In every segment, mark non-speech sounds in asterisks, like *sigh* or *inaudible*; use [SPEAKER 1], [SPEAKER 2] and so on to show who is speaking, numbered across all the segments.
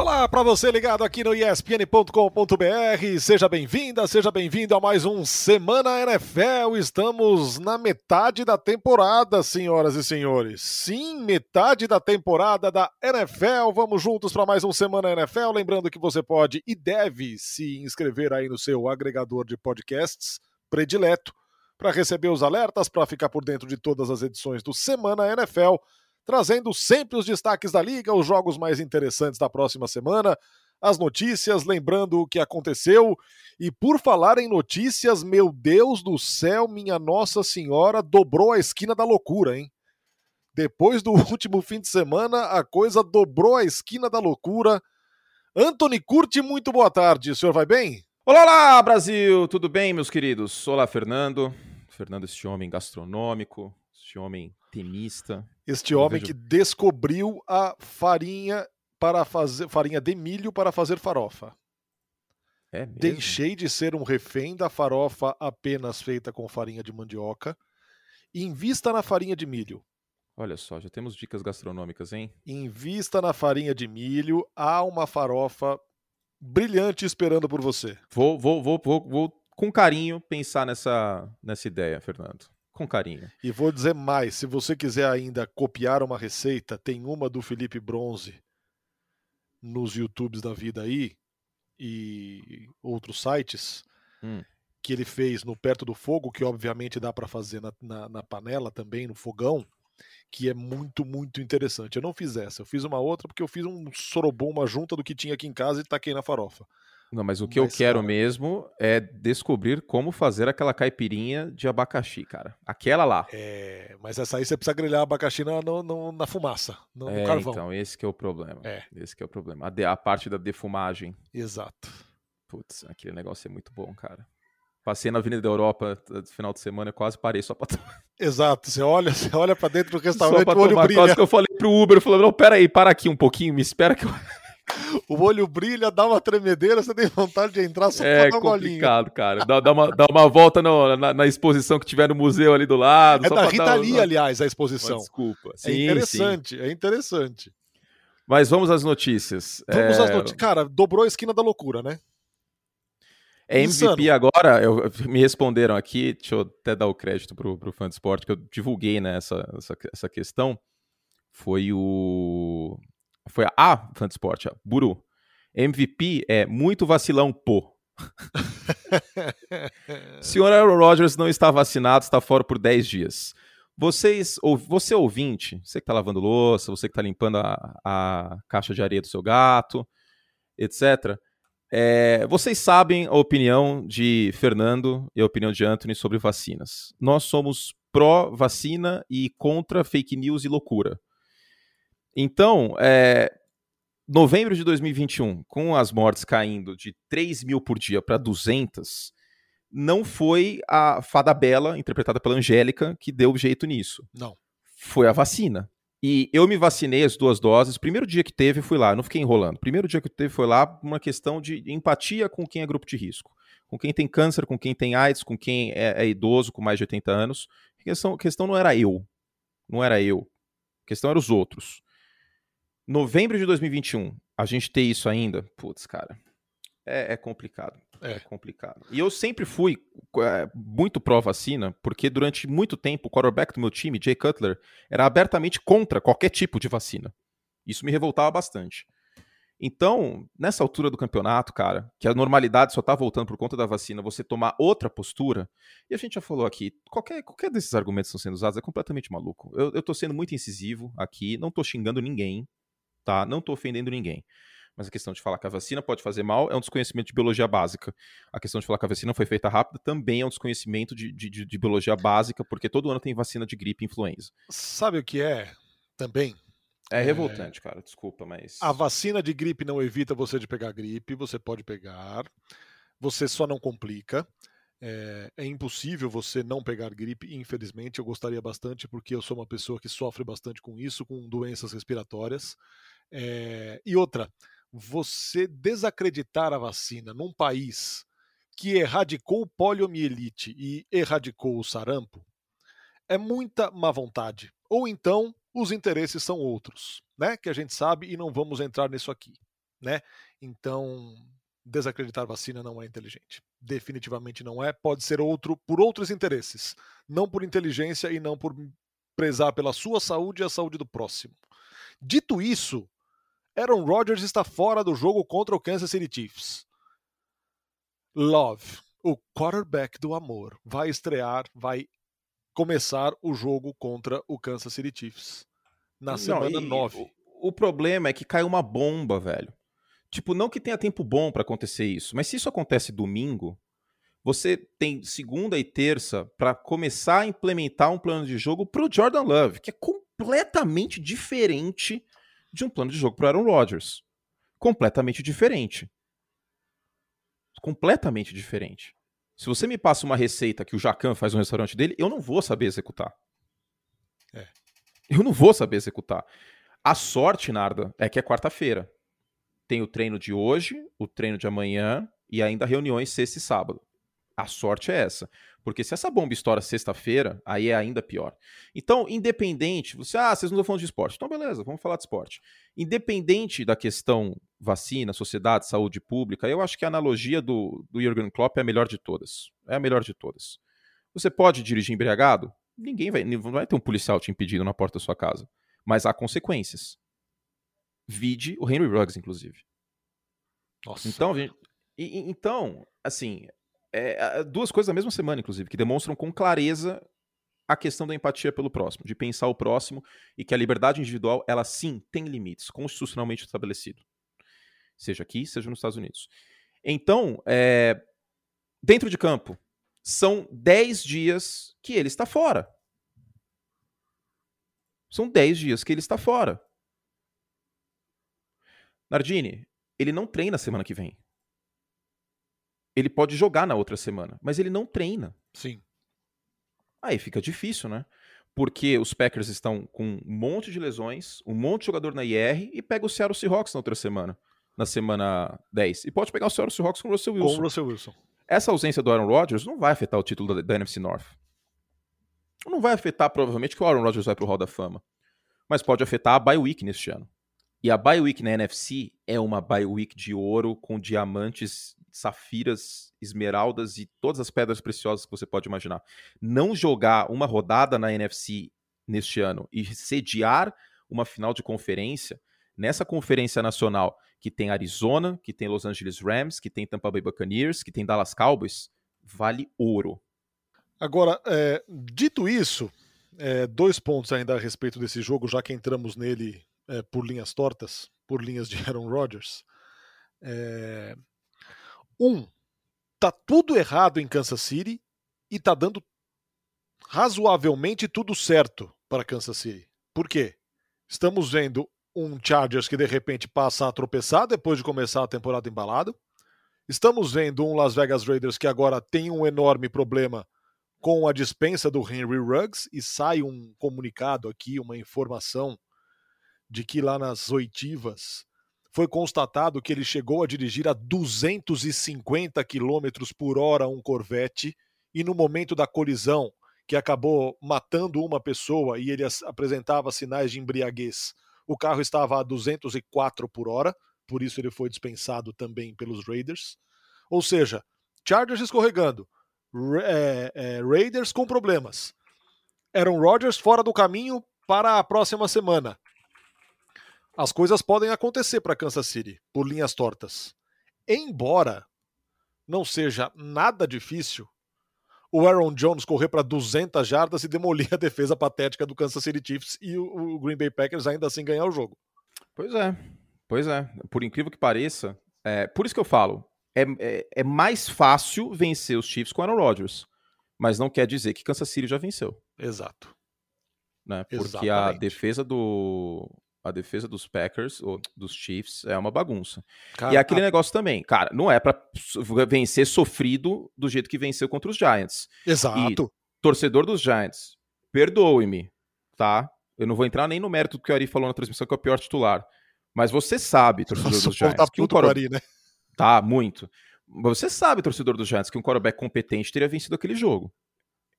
[SPEAKER 1] Olá para você ligado aqui no ESPN.com.br. Seja bem-vinda, seja bem-vindo a mais um Semana NFL. Estamos na metade da temporada, senhoras e senhores. Sim, metade da temporada da NFL. Vamos juntos para mais um Semana NFL. Lembrando que você pode e deve se inscrever aí no seu agregador de podcasts predileto para receber os alertas, para ficar por dentro de todas as edições do Semana NFL trazendo sempre os destaques da liga, os jogos mais interessantes da próxima semana, as notícias, lembrando o que aconteceu. E por falar em notícias, meu Deus do céu, minha Nossa Senhora, dobrou a esquina da loucura, hein? Depois do *laughs* último fim de semana, a coisa dobrou a esquina da loucura. Anthony Curti, muito boa tarde. O senhor vai bem?
[SPEAKER 2] Olá, olá, Brasil! Tudo bem, meus queridos? Olá, Fernando. Fernando, este homem gastronômico, este homem tenista.
[SPEAKER 1] Este homem vejo... que descobriu a farinha para fazer farinha de milho para fazer farofa.
[SPEAKER 2] É mesmo?
[SPEAKER 1] Deixei de ser um refém da farofa apenas feita com farinha de mandioca. Invista na farinha de milho.
[SPEAKER 2] Olha só, já temos dicas gastronômicas, hein?
[SPEAKER 1] Invista na farinha de milho. Há uma farofa brilhante esperando por você.
[SPEAKER 2] Vou, vou, vou, vou, vou com carinho pensar nessa, nessa ideia, Fernando com carinho.
[SPEAKER 1] E vou dizer mais: se você quiser ainda copiar uma receita, tem uma do Felipe Bronze nos YouTubes da vida aí e outros sites hum. que ele fez no Perto do Fogo, que obviamente dá para fazer na, na, na, panela também, no fogão, que é muito, muito interessante. Eu não fiz essa, eu fiz uma outra porque eu fiz um sorobom, uma junta do que tinha aqui em casa e taquei na farofa.
[SPEAKER 2] Não, mas o que mas, eu quero cara... mesmo é descobrir como fazer aquela caipirinha de abacaxi, cara. Aquela lá.
[SPEAKER 1] É, mas essa aí você precisa grelhar abacaxi na, no, na fumaça, no,
[SPEAKER 2] é,
[SPEAKER 1] no carvão.
[SPEAKER 2] Então, esse que é o problema.
[SPEAKER 1] É.
[SPEAKER 2] Esse que é o problema. A, de, a parte da defumagem.
[SPEAKER 1] Exato.
[SPEAKER 2] Putz, aquele negócio é muito bom, cara. Passei na Avenida da Europa no final de semana e quase parei só pra tomar. *laughs*
[SPEAKER 1] Exato, você olha, você olha pra dentro do restaurante e o olho
[SPEAKER 2] tomar.
[SPEAKER 1] brilha.
[SPEAKER 2] Quase que eu falei pro Uber, eu falei, não, pera aí, para aqui um pouquinho, me espera que eu
[SPEAKER 1] o olho brilha, dá uma tremedeira, você tem vontade de entrar só
[SPEAKER 2] é pra dar um complicado, cara. Dá, dá, uma, dá uma volta no, na, na, exposição que tiver no museu ali do lado.
[SPEAKER 1] É da Rita Lee, aliás, a exposição.
[SPEAKER 2] Oh, desculpa.
[SPEAKER 1] É sim, é interessante, sim. é interessante.
[SPEAKER 2] Mas vamos às notícias.
[SPEAKER 1] Vamos é... às notícias. Cara, dobrou a esquina da loucura, né?
[SPEAKER 2] É MVP Insano. agora, eu, me responderam aqui, deixa eu até dar o crédito pro, pro fã de esporte, que eu divulguei né, essa, essa, essa questão. Foi o foi a, a Fantasport, a Buru. MVP é muito vacilão, pô. *laughs* Senhor Aaron Rodgers não está vacinado, está fora por 10 dias. Vocês, ou, você ouvinte, você que está lavando louça, você que está limpando a, a, caixa de areia do seu gato, etc. É, vocês sabem a opinião de Fernando e a opinião de Anthony sobre vacinas. Nós somos pró-vacina e contra fake news e loucura. Então, é, novembro de 2021, com as mortes caindo de 3 mil por dia para 200, não foi a Fada Bela, interpretada pela Angélica, que deu jeito nisso.
[SPEAKER 1] Não.
[SPEAKER 2] Foi a vacina. E eu me vacinei as duas doses. Primeiro dia que teve, fui lá. Não fiquei enrolando. Primeiro dia que teve, foi lá uma questão de empatia com quem é grupo de risco. Com quem tem câncer, com quem tem AIDS, com quem é, é idoso, com mais de 80 anos. A questão, a questão não era eu. Não era eu. A questão era os outros novembro de 2021, a gente ter isso ainda, putz, cara, é, é complicado. É. é. complicado. E eu sempre fui é, muito pró-vacina, porque durante muito tempo o quarterback do meu time, Jay Cutler, era abertamente contra qualquer tipo de vacina. Isso me revoltava bastante. Então, nessa altura do campeonato, cara, que a normalidade só tá voltando por conta da vacina, você tomar outra postura, e a gente já falou aqui, qualquer, qualquer desses argumentos que estão sendo usados é completamente maluco. Eu, eu tô sendo muito incisivo aqui, não tô xingando ninguém, tá? Não estou ofendendo ninguém. Mas a questão de falar que a vacina pode fazer mal é um desconhecimento de biologia básica. A questão de falar que a vacina foi feita rápida também é um desconhecimento de, de, de biologia básica, porque todo ano tem vacina de gripe e influenza.
[SPEAKER 1] Sabe o que é também?
[SPEAKER 2] É revoltante, é... cara, desculpa, mas.
[SPEAKER 1] A vacina de gripe não evita você de pegar gripe, você pode pegar, você só não complica. É, é, impossível você não pegar gripe, infelizmente. Eu gostaria bastante, porque eu sou uma pessoa que sofre bastante com isso, com doenças respiratórias. É, e outra, você desacreditar a vacina num país que erradicou poliomielite e erradicou o sarampo é muita má vontade. Ou então os interesses são outros, né? Que a gente sabe e não vamos entrar nisso aqui. né? Então, desacreditar vacina não é inteligente. Definitivamente não é. Pode ser outro por outros interesses, não por inteligência e não por prezar pela sua saúde e a saúde do próximo. Dito isso, Aaron Rodgers está fora do jogo contra o Kansas City Chiefs. Love, o quarterback do amor, vai estrear, vai começar o jogo contra o Kansas City Chiefs na semana 9.
[SPEAKER 2] O, o problema é que caiu uma bomba, velho. Tipo, não que tenha tempo bom para acontecer isso, mas se isso acontece domingo, você tem segunda e terça para começar a implementar um plano de jogo pro Jordan Love, que é completamente diferente de um plano de jogo pro Aaron Rodgers. Completamente diferente. Completamente diferente. Se você me passa uma receita que o Jacan faz no restaurante dele, eu não vou saber executar. É. Eu não vou saber executar. A sorte, Narda, é que é quarta-feira tem o treino de hoje, o treino de amanhã e ainda reuniões sexta e sábado. A sorte é essa. Porque se essa bomba estoura sexta-feira, aí é ainda pior. Então, independente, você, ah, vocês não estão falando de esporte. Então, beleza, vamos falar de esporte. Independente da questão vacina, sociedade, saúde pública, eu acho que a analogia do, do Jürgen Klopp é a melhor de todas. É a melhor de todas. Você pode dirigir embriagado? Ninguém vai, não vai ter um policial te impedindo na porta da sua casa. Mas há consequências. Vide o Henry Ruggs, inclusive. Nossa. Então, gente, e, então assim, é, duas coisas na mesma semana, inclusive, que demonstram com clareza a questão da empatia pelo próximo, de pensar o próximo e que a liberdade individual, ela sim tem limites, constitucionalmente estabelecido. Seja aqui, seja nos Estados Unidos. Então, é, dentro de campo, são 10 dias que ele está fora. São 10 dias que ele está fora. Nardini, ele não treina semana que vem. Ele pode jogar na outra semana, mas ele não treina.
[SPEAKER 1] Sim.
[SPEAKER 2] Aí fica difícil, né? Porque os Packers estão com um monte de lesões, um monte de jogador na IR e pega o Seattle Seahawks na outra semana, na semana 10. E pode pegar o Seattle Seahawks com o Russell Wilson.
[SPEAKER 1] Com o Russell Wilson.
[SPEAKER 2] Essa ausência do Aaron Rodgers não vai afetar o título da, da NFC North. Não vai afetar, provavelmente, que o Aaron Rodgers vai pro Hall da Fama. Mas pode afetar a bye week neste ano. E a bye week na NFC é uma bye week de ouro com diamantes, safiras, esmeraldas e todas as pedras preciosas que você pode imaginar. Não jogar uma rodada na NFC neste ano e sediar uma final de conferência nessa conferência nacional que tem Arizona, que tem Los Angeles Rams, que tem Tampa Bay Buccaneers, que tem Dallas Cowboys, vale ouro.
[SPEAKER 1] Agora, é, dito isso, é, dois pontos ainda a respeito desse jogo, já que entramos nele é, por linhas tortas, por linhas de *laughs* Aaron Rodgers. É... Um, tá tudo errado em Kansas City e tá dando razoavelmente tudo certo para Kansas City. Por quê? Estamos vendo um Chargers que de repente passa a tropeçar depois de começar a temporada embalado. Estamos vendo um Las Vegas Raiders que agora tem um enorme problema com a dispensa do Henry Ruggs e sai um comunicado aqui, uma informação de que lá nas oitivas foi constatado que ele chegou a dirigir a 250 km por hora um Corvette e no momento da colisão, que acabou matando uma pessoa e ele apresentava sinais de embriaguez, o carro estava a 204 por hora, por isso ele foi dispensado também pelos Raiders. Ou seja, Chargers escorregando, é, é, Raiders com problemas. Aaron Rodgers fora do caminho para a próxima semana as coisas podem acontecer para Kansas City por linhas tortas. Embora não seja nada difícil o Aaron Jones correr para 200 jardas e demolir *laughs* a defesa patética do Kansas City Chiefs e o Green Bay Packers ainda assim ganhar o jogo.
[SPEAKER 2] Pois é, pois é. Por incrível que pareça, é, por isso que eu falo, é, é, é mais fácil vencer os Chiefs com Aaron Rodgers, mas não quer dizer que Kansas City já venceu.
[SPEAKER 1] Exato.
[SPEAKER 2] Né? Porque Exatamente. a defesa do, a defesa dos Packers, ou dos Chiefs, é uma bagunça. Cara, e é aquele a... negócio também, cara, não é para vencer sofrido do jeito que venceu contra os Giants.
[SPEAKER 1] Exato. E,
[SPEAKER 2] torcedor dos Giants, perdoe-me, tá? Eu não vou entrar nem no mérito do que o Ari falou na transmissão, que é o pior titular. Mas você sabe, torcedor Nossa, dos *laughs* Giants. Tá
[SPEAKER 1] que um coro... Ari, né?
[SPEAKER 2] Tá, muito. Você sabe, torcedor dos Giants, que um quarterback competente teria vencido aquele jogo.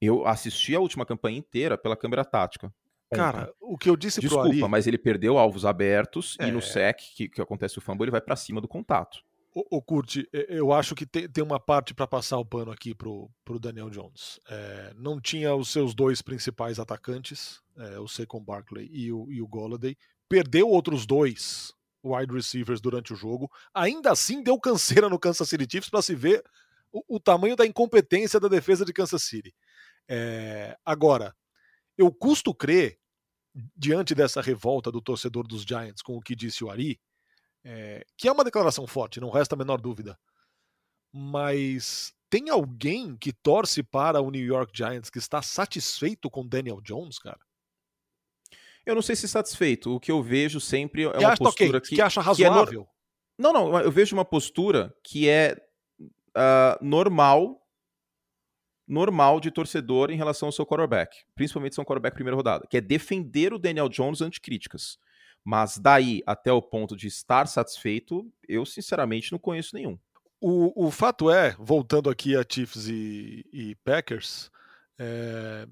[SPEAKER 2] Eu assisti a última campanha inteira pela câmera tática
[SPEAKER 1] Cara, o que eu disse
[SPEAKER 2] Desculpa,
[SPEAKER 1] pro Ari...
[SPEAKER 2] mas ele perdeu alvos abertos
[SPEAKER 1] É.
[SPEAKER 2] e no sec, que, que acontece o fumble, ele vai pra cima do contato.
[SPEAKER 1] O, o Curti, e- eu acho que tem, tem uma parte para passar o pano aqui pro, pro Daniel Jones. É, não tinha os seus dois principais atacantes, é, o Saquon Barkley e o, e o Golladay. Perdeu outros dois wide receivers durante o jogo. Ainda assim, deu canseira no Kansas City Chiefs para se ver o, o tamanho da incompetência da defesa de Kansas City. É, agora, eu custo crer, diante dessa revolta do torcedor dos Giants com o que disse o Ari, é, que é uma declaração forte, não resta a menor dúvida. Mas tem alguém que torce para o New York Giants que está satisfeito com Daniel Jones, cara?
[SPEAKER 2] Eu não sei se satisfeito. O que eu vejo sempre é
[SPEAKER 1] que
[SPEAKER 2] uma
[SPEAKER 1] acha ok,
[SPEAKER 2] postura que,
[SPEAKER 1] que acha
[SPEAKER 2] que é
[SPEAKER 1] razoável.
[SPEAKER 2] Não, não, eu vejo uma postura que é ah, normal, normal de torcedor em relação ao seu quarterback, principalmente se é quarterback primeira rodada, que é defender o Daniel Jones ante críticas. Mas daí até o ponto de estar satisfeito, eu sinceramente não conheço nenhum.
[SPEAKER 1] O, o fato é, voltando aqui a Chiefs e, e Packers, é,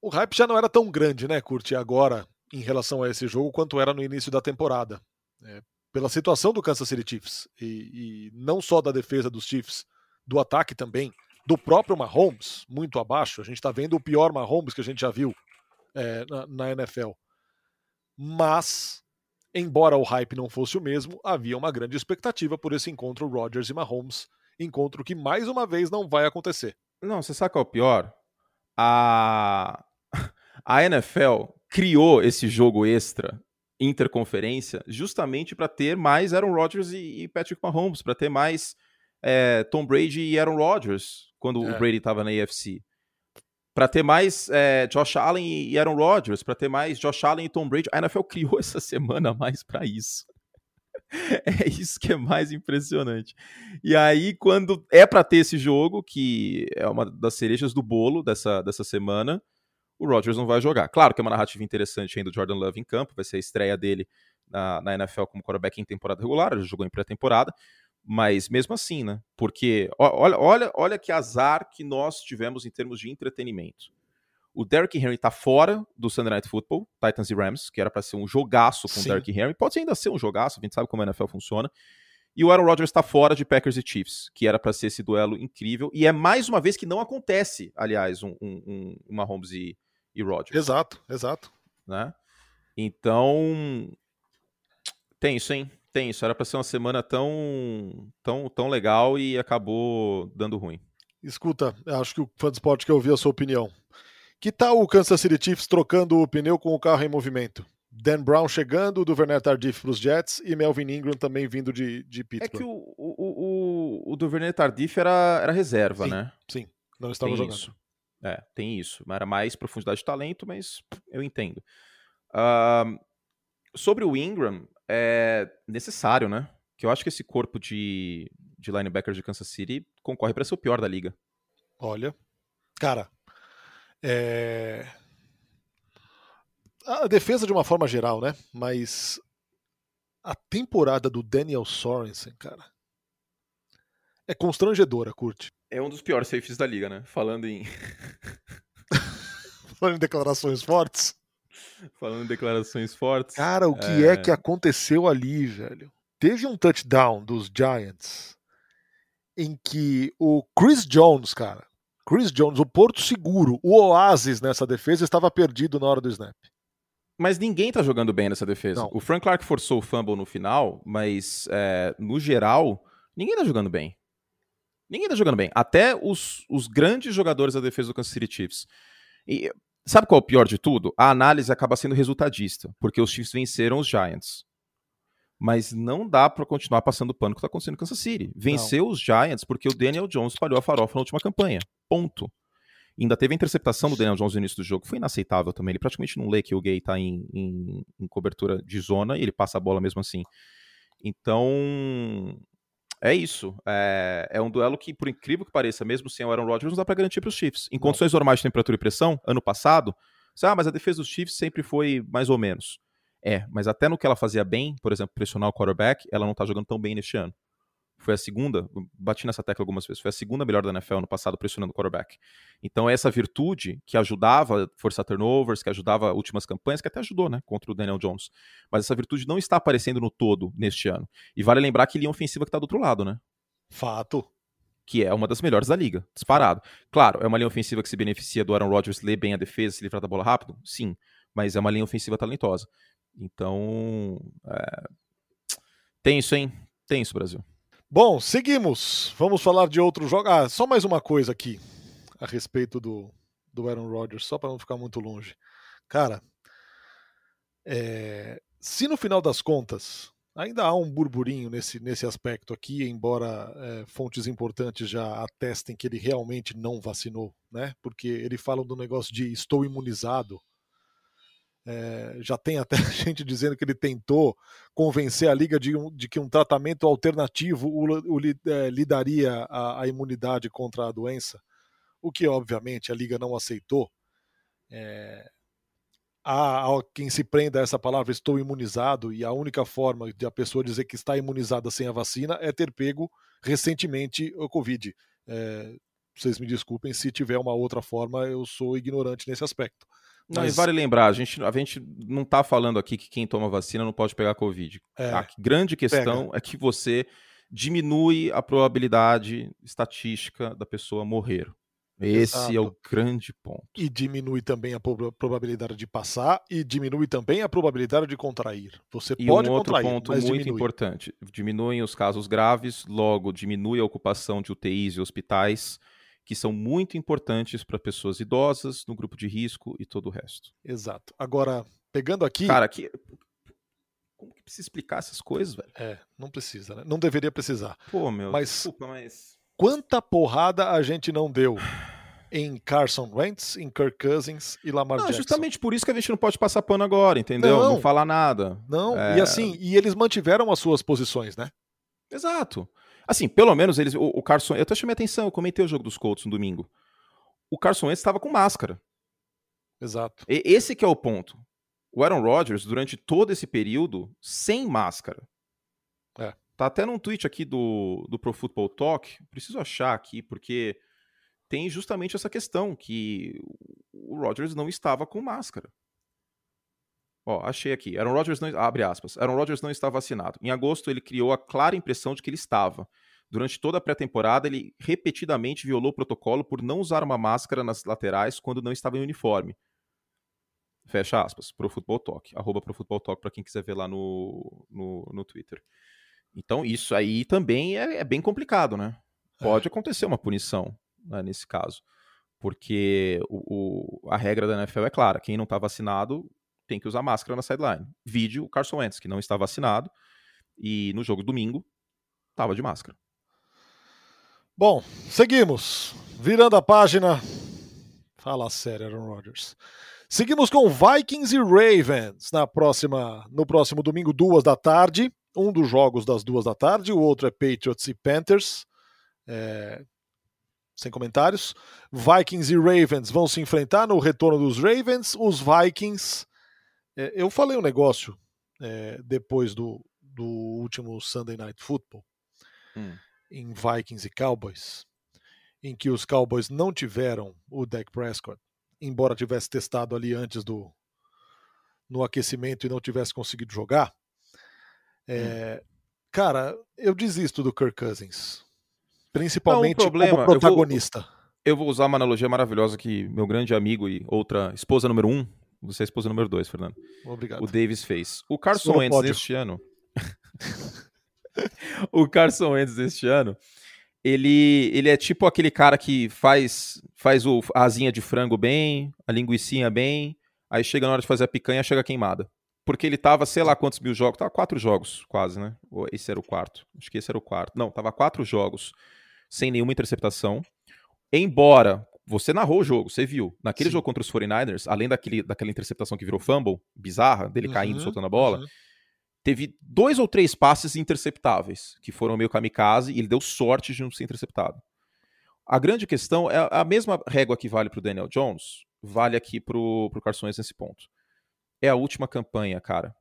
[SPEAKER 1] o hype já não era tão grande, né, Curti, agora em relação a esse jogo quanto era no início da temporada. É, pela situação do Kansas City Chiefs e, e não só da defesa dos Chiefs, do ataque também, do próprio Mahomes, muito abaixo. A gente está vendo o pior Mahomes que a gente já viu é, na, na NFL. Mas, embora o hype não fosse o mesmo, havia uma grande expectativa por esse encontro Rodgers e Mahomes, encontro que mais uma vez não vai acontecer.
[SPEAKER 2] Não, você sabe qual é o pior? A, *laughs* a NFL criou esse jogo extra interconferência justamente para ter mais Aaron Rodgers e, Patrick Mahomes, para ter mais é, Tom Brady e Aaron Rodgers quando
[SPEAKER 1] É.
[SPEAKER 2] o Brady estava na AFC. Para ter mais é, Josh Allen e Aaron Rodgers, para ter mais Josh Allen e Tom Brady. A NFL criou *laughs* essa semana mais para isso. *laughs* É isso que é mais impressionante. E aí, quando é para ter esse jogo, que é uma das cerejas do bolo dessa, dessa semana, o Rodgers não vai jogar. Claro que é uma narrativa interessante ainda do Jordan Love em campo, vai ser a estreia dele na, na NFL como quarterback em temporada regular, ele já jogou em pré-temporada, mas mesmo assim, né? Porque olha, olha, olha que azar que nós tivemos em termos de entretenimento. O Derrick Henry tá fora do Sunday Night Football, Titans e Rams, que era para ser um jogaço com o
[SPEAKER 1] Sim.
[SPEAKER 2] Derrick Henry. Pode ainda ser um jogaço, a gente sabe como a NFL funciona. E o Aaron Rodgers tá fora de Packers e Chiefs, que era para ser esse duelo incrível. E é mais uma vez que não acontece, aliás, um, um, um Mahomes e, e Rodgers
[SPEAKER 1] Exato, exato.
[SPEAKER 2] né? Então, tem isso, hein? Tem isso. Era para ser uma semana tão, tão, tão legal e acabou dando ruim.
[SPEAKER 1] Escuta, acho que o fã de esporte quer ouvir a sua opinião. Que tal o Kansas City Chiefs trocando o pneu com o carro em movimento? Dan Brown chegando, Duvernay Tardif para os Jets e Melvin Ingram também vindo de, de
[SPEAKER 2] É
[SPEAKER 1] Pittsburgh.
[SPEAKER 2] que o, o, o, o Duvernay Tardif era, era reserva,
[SPEAKER 1] Sim,
[SPEAKER 2] né?
[SPEAKER 1] Sim, não estava
[SPEAKER 2] tem
[SPEAKER 1] jogando.
[SPEAKER 2] isso. É, tem isso. Era mais profundidade de talento, mas eu entendo. Ahn, sobre o Ingram, é necessário, né? Que eu acho que esse corpo de, de linebackers de Kansas City concorre para ser o pior da liga.
[SPEAKER 1] Olha, cara, é... a defesa de uma forma geral, né? Mas a temporada do Daniel Sorensen, cara, é constrangedora, curte.
[SPEAKER 2] É um dos piores safeties da liga, né? Falando em, *laughs*
[SPEAKER 1] Falando em declarações fortes.
[SPEAKER 2] Falando em declarações fortes.
[SPEAKER 1] Cara, o que é...
[SPEAKER 2] É.
[SPEAKER 1] que aconteceu ali, velho? Teve um touchdown dos Giants em que o Chris Jones, cara, Chris Jones, o Porto Seguro, o oásis nessa defesa, estava perdido na hora do snap.
[SPEAKER 2] Mas ninguém tá jogando bem nessa defesa.
[SPEAKER 1] Não.
[SPEAKER 2] O Frank Clark forçou o fumble no final, mas é, no geral, ninguém tá jogando bem. Ninguém tá jogando bem. Até os, os grandes jogadores da defesa do Kansas City Chiefs. E sabe qual é o pior de tudo? A análise acaba sendo resultadista, porque os Chiefs venceram os Giants. Mas não dá pra continuar passando o pano que tá acontecendo no Kansas City. Venceu os Giants porque o Daniel Jones espalhou a farofa na última campanha. Ponto. Ainda teve a interceptação do Daniel Jones no início do jogo, foi inaceitável também. Ele praticamente não lê que o gay tá em, em- em cobertura de zona e ele passa a bola mesmo assim. Então, é isso. É, é um duelo que, por incrível que pareça, mesmo sem o Aaron Rodgers, não dá pra garantir pros Chiefs. Em condições normais de temperatura e pressão, ano passado, você, ah, mas a defesa dos Chiefs sempre foi mais ou menos. É, mas até no que ela fazia bem, por exemplo, pressionar o quarterback, ela não tá jogando tão bem neste ano. Foi a segunda, bati nessa tecla algumas vezes, foi a segunda melhor da NFL no passado pressionando o quarterback. Então essa virtude que ajudava a forçar turnovers, que ajudava últimas campanhas, que até ajudou, né, contra o Daniel Jones. Mas essa virtude não está aparecendo no todo neste ano. E vale lembrar que linha ofensiva que está do outro lado, né?
[SPEAKER 1] Fato.
[SPEAKER 2] Que é uma das melhores da liga, disparado. Claro, é uma linha ofensiva que se beneficia do Aaron Rodgers ler bem a defesa, se livrar da bola rápido? Sim. Mas é uma linha ofensiva talentosa. Então. É... Tenso, hein? Tenso, Brasil.
[SPEAKER 1] Bom, seguimos. Vamos falar de outro jogo. Ah, só mais uma coisa aqui a respeito do, do Aaron Rodgers, só para não ficar muito longe. Cara, é... se no final das contas ainda há um burburinho nesse, nesse aspecto aqui, embora é, fontes importantes já atestem que ele realmente não vacinou, né? Porque ele fala do negócio de estou imunizado. É, já tem até *laughs* gente dizendo que ele tentou convencer a liga de, um, de que um tratamento alternativo o, o, é, lhe daria a, a, imunidade contra a doença, o que obviamente a liga não aceitou. É, há, há quem se prenda a essa palavra estou imunizado e a única forma de a pessoa dizer que está imunizada sem a vacina é ter pego recentemente o Covid. Vocês me desculpem se tiver uma outra forma, eu sou ignorante nesse aspecto.
[SPEAKER 2] Não, Mas... vale lembrar, a gente, a gente não está falando aqui que quem toma vacina não pode pegar Covid. É, a grande questão pega. é que você diminui a probabilidade estatística da pessoa morrer. Esse Exato. é o grande ponto.
[SPEAKER 1] E diminui também a probabilidade de passar e diminui também a probabilidade de contrair. Você
[SPEAKER 2] e
[SPEAKER 1] pode
[SPEAKER 2] um outro
[SPEAKER 1] contrair,
[SPEAKER 2] ponto muito
[SPEAKER 1] diminui.
[SPEAKER 2] importante: diminuem os casos graves, logo diminui a ocupação de UTIs e hospitais que são muito importantes para pessoas idosas, no grupo de risco e todo o resto.
[SPEAKER 1] Exato. Agora, pegando aqui.
[SPEAKER 2] Cara, aqui. Como que precisa explicar essas coisas, velho?
[SPEAKER 1] É, não precisa, né? Não deveria precisar.
[SPEAKER 2] Pô, meu,
[SPEAKER 1] mas, desculpa, mas. Quanta porrada a gente não deu em Carson Wentz, em Kirk Cousins e Lamar não, Jackson.
[SPEAKER 2] Justamente por isso que a gente não pode passar pano agora, entendeu? Não, não falar nada.
[SPEAKER 1] Não, é... e assim, e eles mantiveram as suas posições, né?
[SPEAKER 2] Exato. Assim, pelo menos eles. O, o Carson. Eu até chamei atenção, eu comentei o jogo dos Colts no domingo. O Carson Wentz estava com máscara.
[SPEAKER 1] Exato.
[SPEAKER 2] E, esse que é o ponto. O Aaron Rodgers, durante todo esse período, sem máscara.
[SPEAKER 1] É.
[SPEAKER 2] Tá até num tweet aqui do, do Pro Football Talk. Preciso achar aqui, porque tem justamente essa questão que o Rodgers não estava com máscara. Ó, achei aqui. Aaron Rodgers não abre aspas. Aaron Rodgers não está vacinado. Em agosto ele criou a clara impressão de que ele estava. Durante toda a pré-temporada, ele repetidamente violou o protocolo por não usar uma máscara nas laterais quando não estava em uniforme. Fecha aspas. Pro Football Talk. Arroba Pro Football Talk para quem quiser ver lá no, no, no Twitter. Então, isso aí também é, é bem complicado, né? Pode é. acontecer uma punição né, nesse caso. Porque o, o, a regra da NFL é clara: quem não está vacinado tem que usar máscara na sideline. Vídeo o Carson Wentz, que não está vacinado, e no jogo domingo estava de máscara.
[SPEAKER 1] Bom, seguimos. Virando a página. Fala sério, Aaron Rodgers. Seguimos com Vikings e Ravens na próxima, no próximo domingo, duas da tarde. Um dos jogos das duas da tarde, o outro é Patriots e Panthers. É... Sem comentários. Vikings e Ravens vão se enfrentar no retorno dos Ravens. Os Vikings é, eu falei um negócio é, depois do, do último Sunday Night Football hum. em Vikings e Cowboys, em que os Cowboys não tiveram o Dak Prescott, embora tivesse testado ali antes do no aquecimento e não tivesse conseguido jogar. É, hum. Cara, eu desisto do Kirk Cousins, principalmente não, problema, como protagonista.
[SPEAKER 2] Eu vou, eu vou usar uma analogia maravilhosa que meu grande amigo e outra esposa número um, você é a esposa número 2, Fernando.
[SPEAKER 1] Obrigado.
[SPEAKER 2] O Davis fez. O Carson Wentz deste ano. *laughs* o Carson Wentz deste ano. Ele, ele é tipo aquele cara que faz faz o, a asinha de frango bem, a linguiçinha bem, aí chega na hora de fazer a picanha, chega queimada. Porque ele tava, sei lá quantos mil jogos, tava quatro jogos quase, né? Esse era o quarto. Acho que esse era o quarto. Não, tava quatro jogos sem nenhuma interceptação. Embora você narrou o jogo, você viu. Naquele Sim. jogo contra os 49ers, além daquele, daquela interceptação que virou fumble, bizarra, dele uhum, caindo, soltando a bola, uhum. teve dois ou três passes interceptáveis, que foram meio kamikaze, e ele deu sorte de não ser interceptado. A grande questão é a mesma régua que vale para o Daniel Jones, vale aqui para o Carson Wentz nesse ponto. É a última campanha, cara.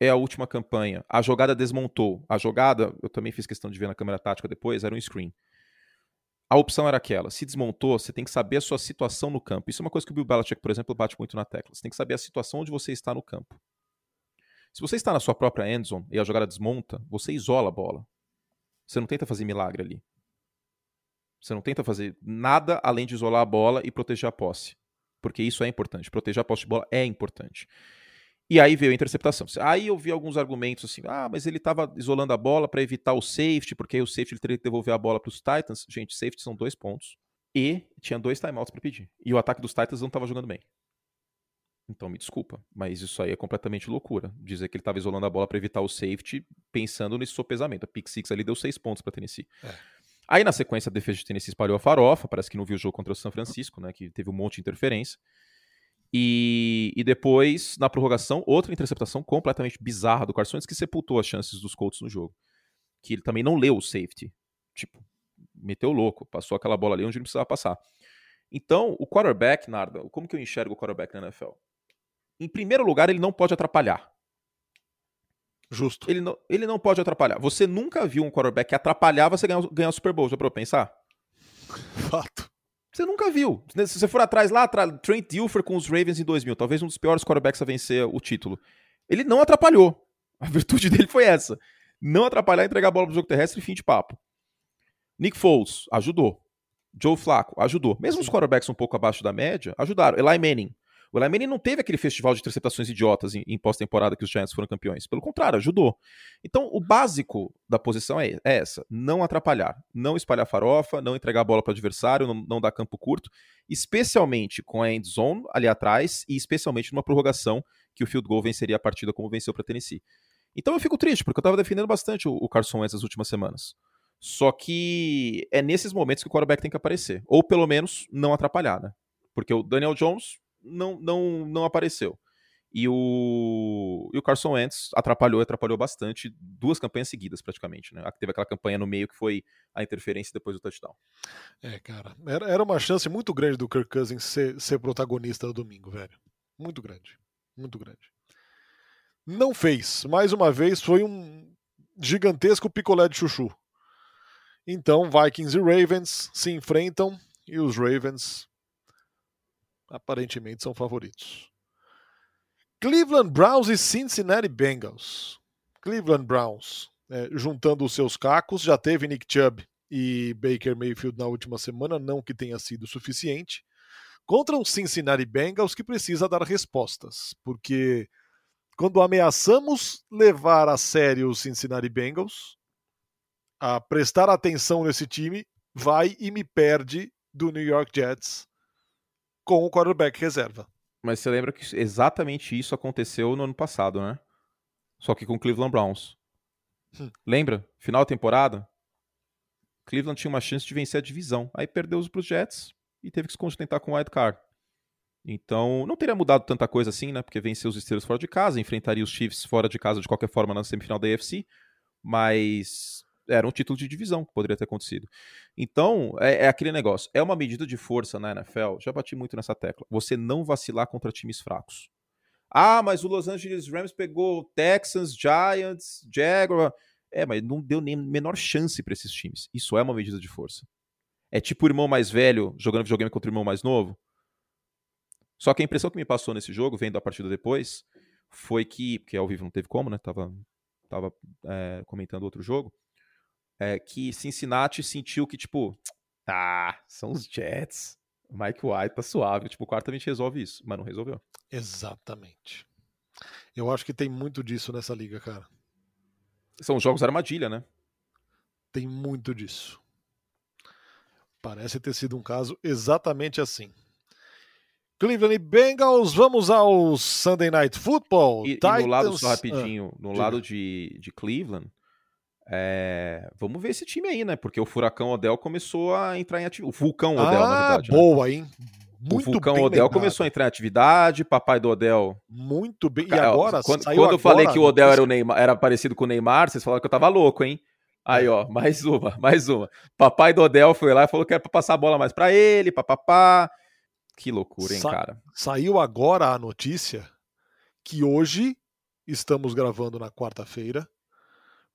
[SPEAKER 2] é a última campanha. A jogada desmontou. A jogada, eu também fiz questão de ver na câmera tática depois, era um screen. A opção era aquela. Se desmontou, você tem que saber a sua situação no campo. Isso é uma coisa que o Bill Belichick, por exemplo, bate muito na tecla. Você tem que saber a situação onde você está no campo. Se você está na sua própria endzone e a jogada desmonta, você isola a bola. Você não tenta fazer milagre ali. Você não tenta fazer nada além de isolar a bola e proteger a posse. Porque isso é importante. Proteger a posse de bola é importante. E aí veio a interceptação. Aí eu vi alguns argumentos assim: ah, mas ele estava isolando a bola para evitar o safety, porque aí o safety ele teria que devolver a bola para os Titans. Gente, safety são dois pontos. E tinha dois timeouts para pedir. E o ataque dos Titans não estava jogando bem. Então me desculpa, mas isso aí é completamente loucura. Dizer que ele estava isolando a bola para evitar o safety, pensando nesse sopesamento. A pick six ali deu seis pontos para Tennessee. É. Aí na sequência a defesa de Tennessee espalhou a farofa, parece que não viu o jogo contra o São Francisco, né, que teve um monte de interferência. E, e depois, na prorrogação, outra interceptação completamente bizarra do Carson Wentz que sepultou as chances dos Colts no jogo. Que ele também não leu o safety. Tipo, meteu louco, passou aquela bola ali onde ele precisava passar. Então, o quarterback, Narda, como que eu enxergo o quarterback na NFL? Em primeiro lugar, ele não pode atrapalhar.
[SPEAKER 1] Justo.
[SPEAKER 2] Ele não, ele não pode atrapalhar. Você nunca viu um quarterback que atrapalhava você ganhar, ganhar o Super Bowl, já pra eu pensar?
[SPEAKER 1] Fato.
[SPEAKER 2] Você nunca viu. Se você for atrás lá, atrás, Trent Dilfer com os Ravens em 2000, talvez um dos piores quarterbacks a vencer o título. Ele não atrapalhou. A virtude *laughs* dele foi essa. Não atrapalhar, entregar a bola pro jogo terrestre e fim de papo. Nick Foles ajudou. Joe Flacco ajudou. Mesmo Sim. os quarterbacks um pouco abaixo da média, ajudaram. Eli Manning o Manning não teve aquele festival de interceptações idiotas em, em pós-temporada que os Giants foram campeões. Pelo contrário, ajudou. Então, o básico da posição é, é essa: não atrapalhar, não espalhar farofa, não entregar a bola para o adversário, não, não dar campo curto, especialmente com a end zone ali atrás e especialmente numa prorrogação que o field goal venceria a partida como venceu para Tennessee. Então eu fico triste, porque eu estava defendendo bastante o, o Carson nas últimas semanas. Só que é nesses momentos que o quarterback tem que aparecer. Ou pelo menos não atrapalhar, né? Porque o Daniel Jones não, não, não apareceu. E o, e o Carson Wentz atrapalhou, atrapalhou bastante, duas campanhas seguidas praticamente, né? Teve aquela campanha no meio que foi a interferência depois do touchdown.
[SPEAKER 1] É, cara, era, era uma chance muito grande do Kirk Cousins ser, ser protagonista no domingo, velho. Muito grande, muito grande. Não fez, mais uma vez foi um gigantesco picolé de chuchu. Então, Vikings e Ravens se enfrentam e os Ravens aparentemente são favoritos. Cleveland Browns e Cincinnati Bengals. Cleveland Browns, é, juntando os seus cacos, já teve Nick Chubb e Baker Mayfield na última semana, não que tenha sido suficiente, contra um Cincinnati Bengals que precisa dar respostas, porque quando ameaçamos levar a sério os Cincinnati Bengals, a prestar atenção nesse time, vai e me perde do New York Jets com o quarterback reserva.
[SPEAKER 2] Mas você lembra que exatamente isso aconteceu no ano passado, né? Só que com o Cleveland Browns. Hum. Lembra? Final da temporada? Cleveland tinha uma chance de vencer a divisão. Aí perdeu para os Jets e teve que se contentar com o wild card. Então, não teria mudado tanta coisa assim, né? Porque venceu os Steelers fora de casa, enfrentaria os Chiefs fora de casa de qualquer forma na semifinal da AFC. Mas era um título de divisão que poderia ter acontecido. Então, é, é, aquele negócio. É uma medida de força na NFL. Já bati muito nessa tecla. Você não vacilar contra times fracos. Ah, mas o Los Angeles Rams pegou Texans, Giants, Jaguar. É, mas não deu nem menor chance para esses times. Isso é uma medida de força. É tipo o irmão mais velho jogando videogame contra o irmão mais novo. Só que a impressão que me passou nesse jogo, vendo a partida depois, foi que, porque ao vivo não teve como, né? Tava, tava é, comentando outro jogo é, que Cincinnati sentiu que, tipo, *tsk* tá, são os Jets. Mike White tá suave. Tipo, o quartamente resolve isso, mas não resolveu.
[SPEAKER 1] Exatamente. Eu acho que tem muito disso nessa liga, cara.
[SPEAKER 2] São jogos armadilha, né?
[SPEAKER 1] Tem muito disso. Parece ter sido um caso exatamente assim. Cleveland Bengals, vamos ao Sunday Night Football.
[SPEAKER 2] E, Titans... e no lado, só rapidinho, ah, no diga. lado de, de Cleveland, é, vamos ver esse time aí, né? Porque o Furacão Odell começou a entrar em atividade. O Vulcão Odell, ah, na verdade.
[SPEAKER 1] Né? Boa, né? hein?
[SPEAKER 2] Muito o Vulcão Odell lembrado. começou a entrar em atividade, papai do Odell.
[SPEAKER 1] Muito bem. E agora?
[SPEAKER 2] Quando, quando agora, eu falei que o Odell era, o Neymar, era parecido com o Neymar, vocês falaram que eu tava louco, hein? Aí, ó, mais uma, mais uma. Papai do Odell foi lá e falou que era pra passar a bola mais pra ele, papapá. Que loucura, hein, Sa cara?
[SPEAKER 1] Saiu agora a notícia que hoje estamos gravando na quarta-feira.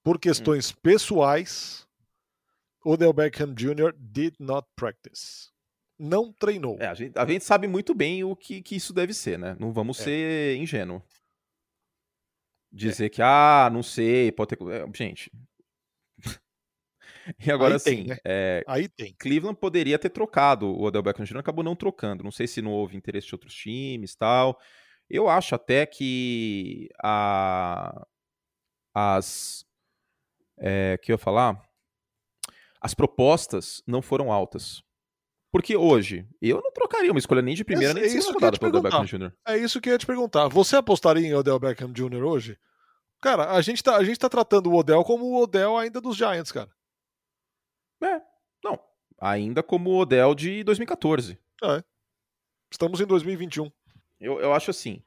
[SPEAKER 1] Por questões hum. pessoais, Odell Beckham Jr. did not practice. Não treinou.
[SPEAKER 2] É, a, gente, a, gente, sabe muito bem o que, que isso deve ser, né? Não vamos é. ser ingênuo. Dizer é. que, ah, não sei, pode ter. É, gente. *laughs* e agora sim,
[SPEAKER 1] né?
[SPEAKER 2] é,
[SPEAKER 1] Aí tem.
[SPEAKER 2] Cleveland poderia ter trocado o Odell Beckham Jr., acabou não trocando. Não sei se não houve interesse de outros times tal. Eu acho até que a, as. É, que eu ia falar? As propostas não foram altas. Porque hoje, eu não trocaria uma escolha nem de primeira nem de segunda rodada pelo Odell Beckham Jr.
[SPEAKER 1] É isso que eu ia te perguntar. Você apostaria em Odell Beckham Jr. hoje? Cara, a gente tá, a gente tá tratando o Odell como o Odell ainda dos Giants, cara.
[SPEAKER 2] É, não. Ainda como o Odell de 2014.
[SPEAKER 1] É. Estamos em 2021.
[SPEAKER 2] Eu, eu acho assim.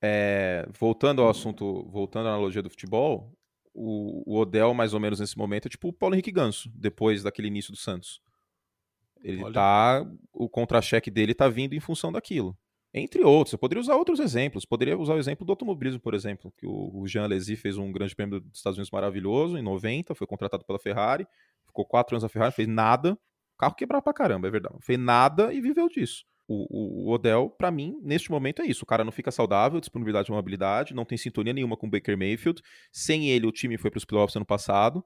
[SPEAKER 2] É, voltando ao assunto, voltando à analogia do futebol, o, o, Odell, mais ou menos nesse momento, é tipo o Paulo Henrique Ganso, depois daquele início do Santos. Ele Olha. tá. O contra-cheque dele tá vindo em função daquilo. Entre outros, eu poderia usar outros exemplos. Poderia usar o exemplo do automobilismo, por exemplo, que o Jean Alesi fez um grande prêmio dos Estados Unidos maravilhoso em 90, foi contratado pela Ferrari, ficou quatro anos na Ferrari, fez nada, o carro quebrava pra caramba, é verdade. Fez nada e viveu disso. O, o, Odell, para mim, neste momento é isso. O cara não fica saudável, disponibilidade e mobilidade, não tem sintonia nenhuma com o Baker Mayfield. Sem ele, o time foi para os playoffs ano passado.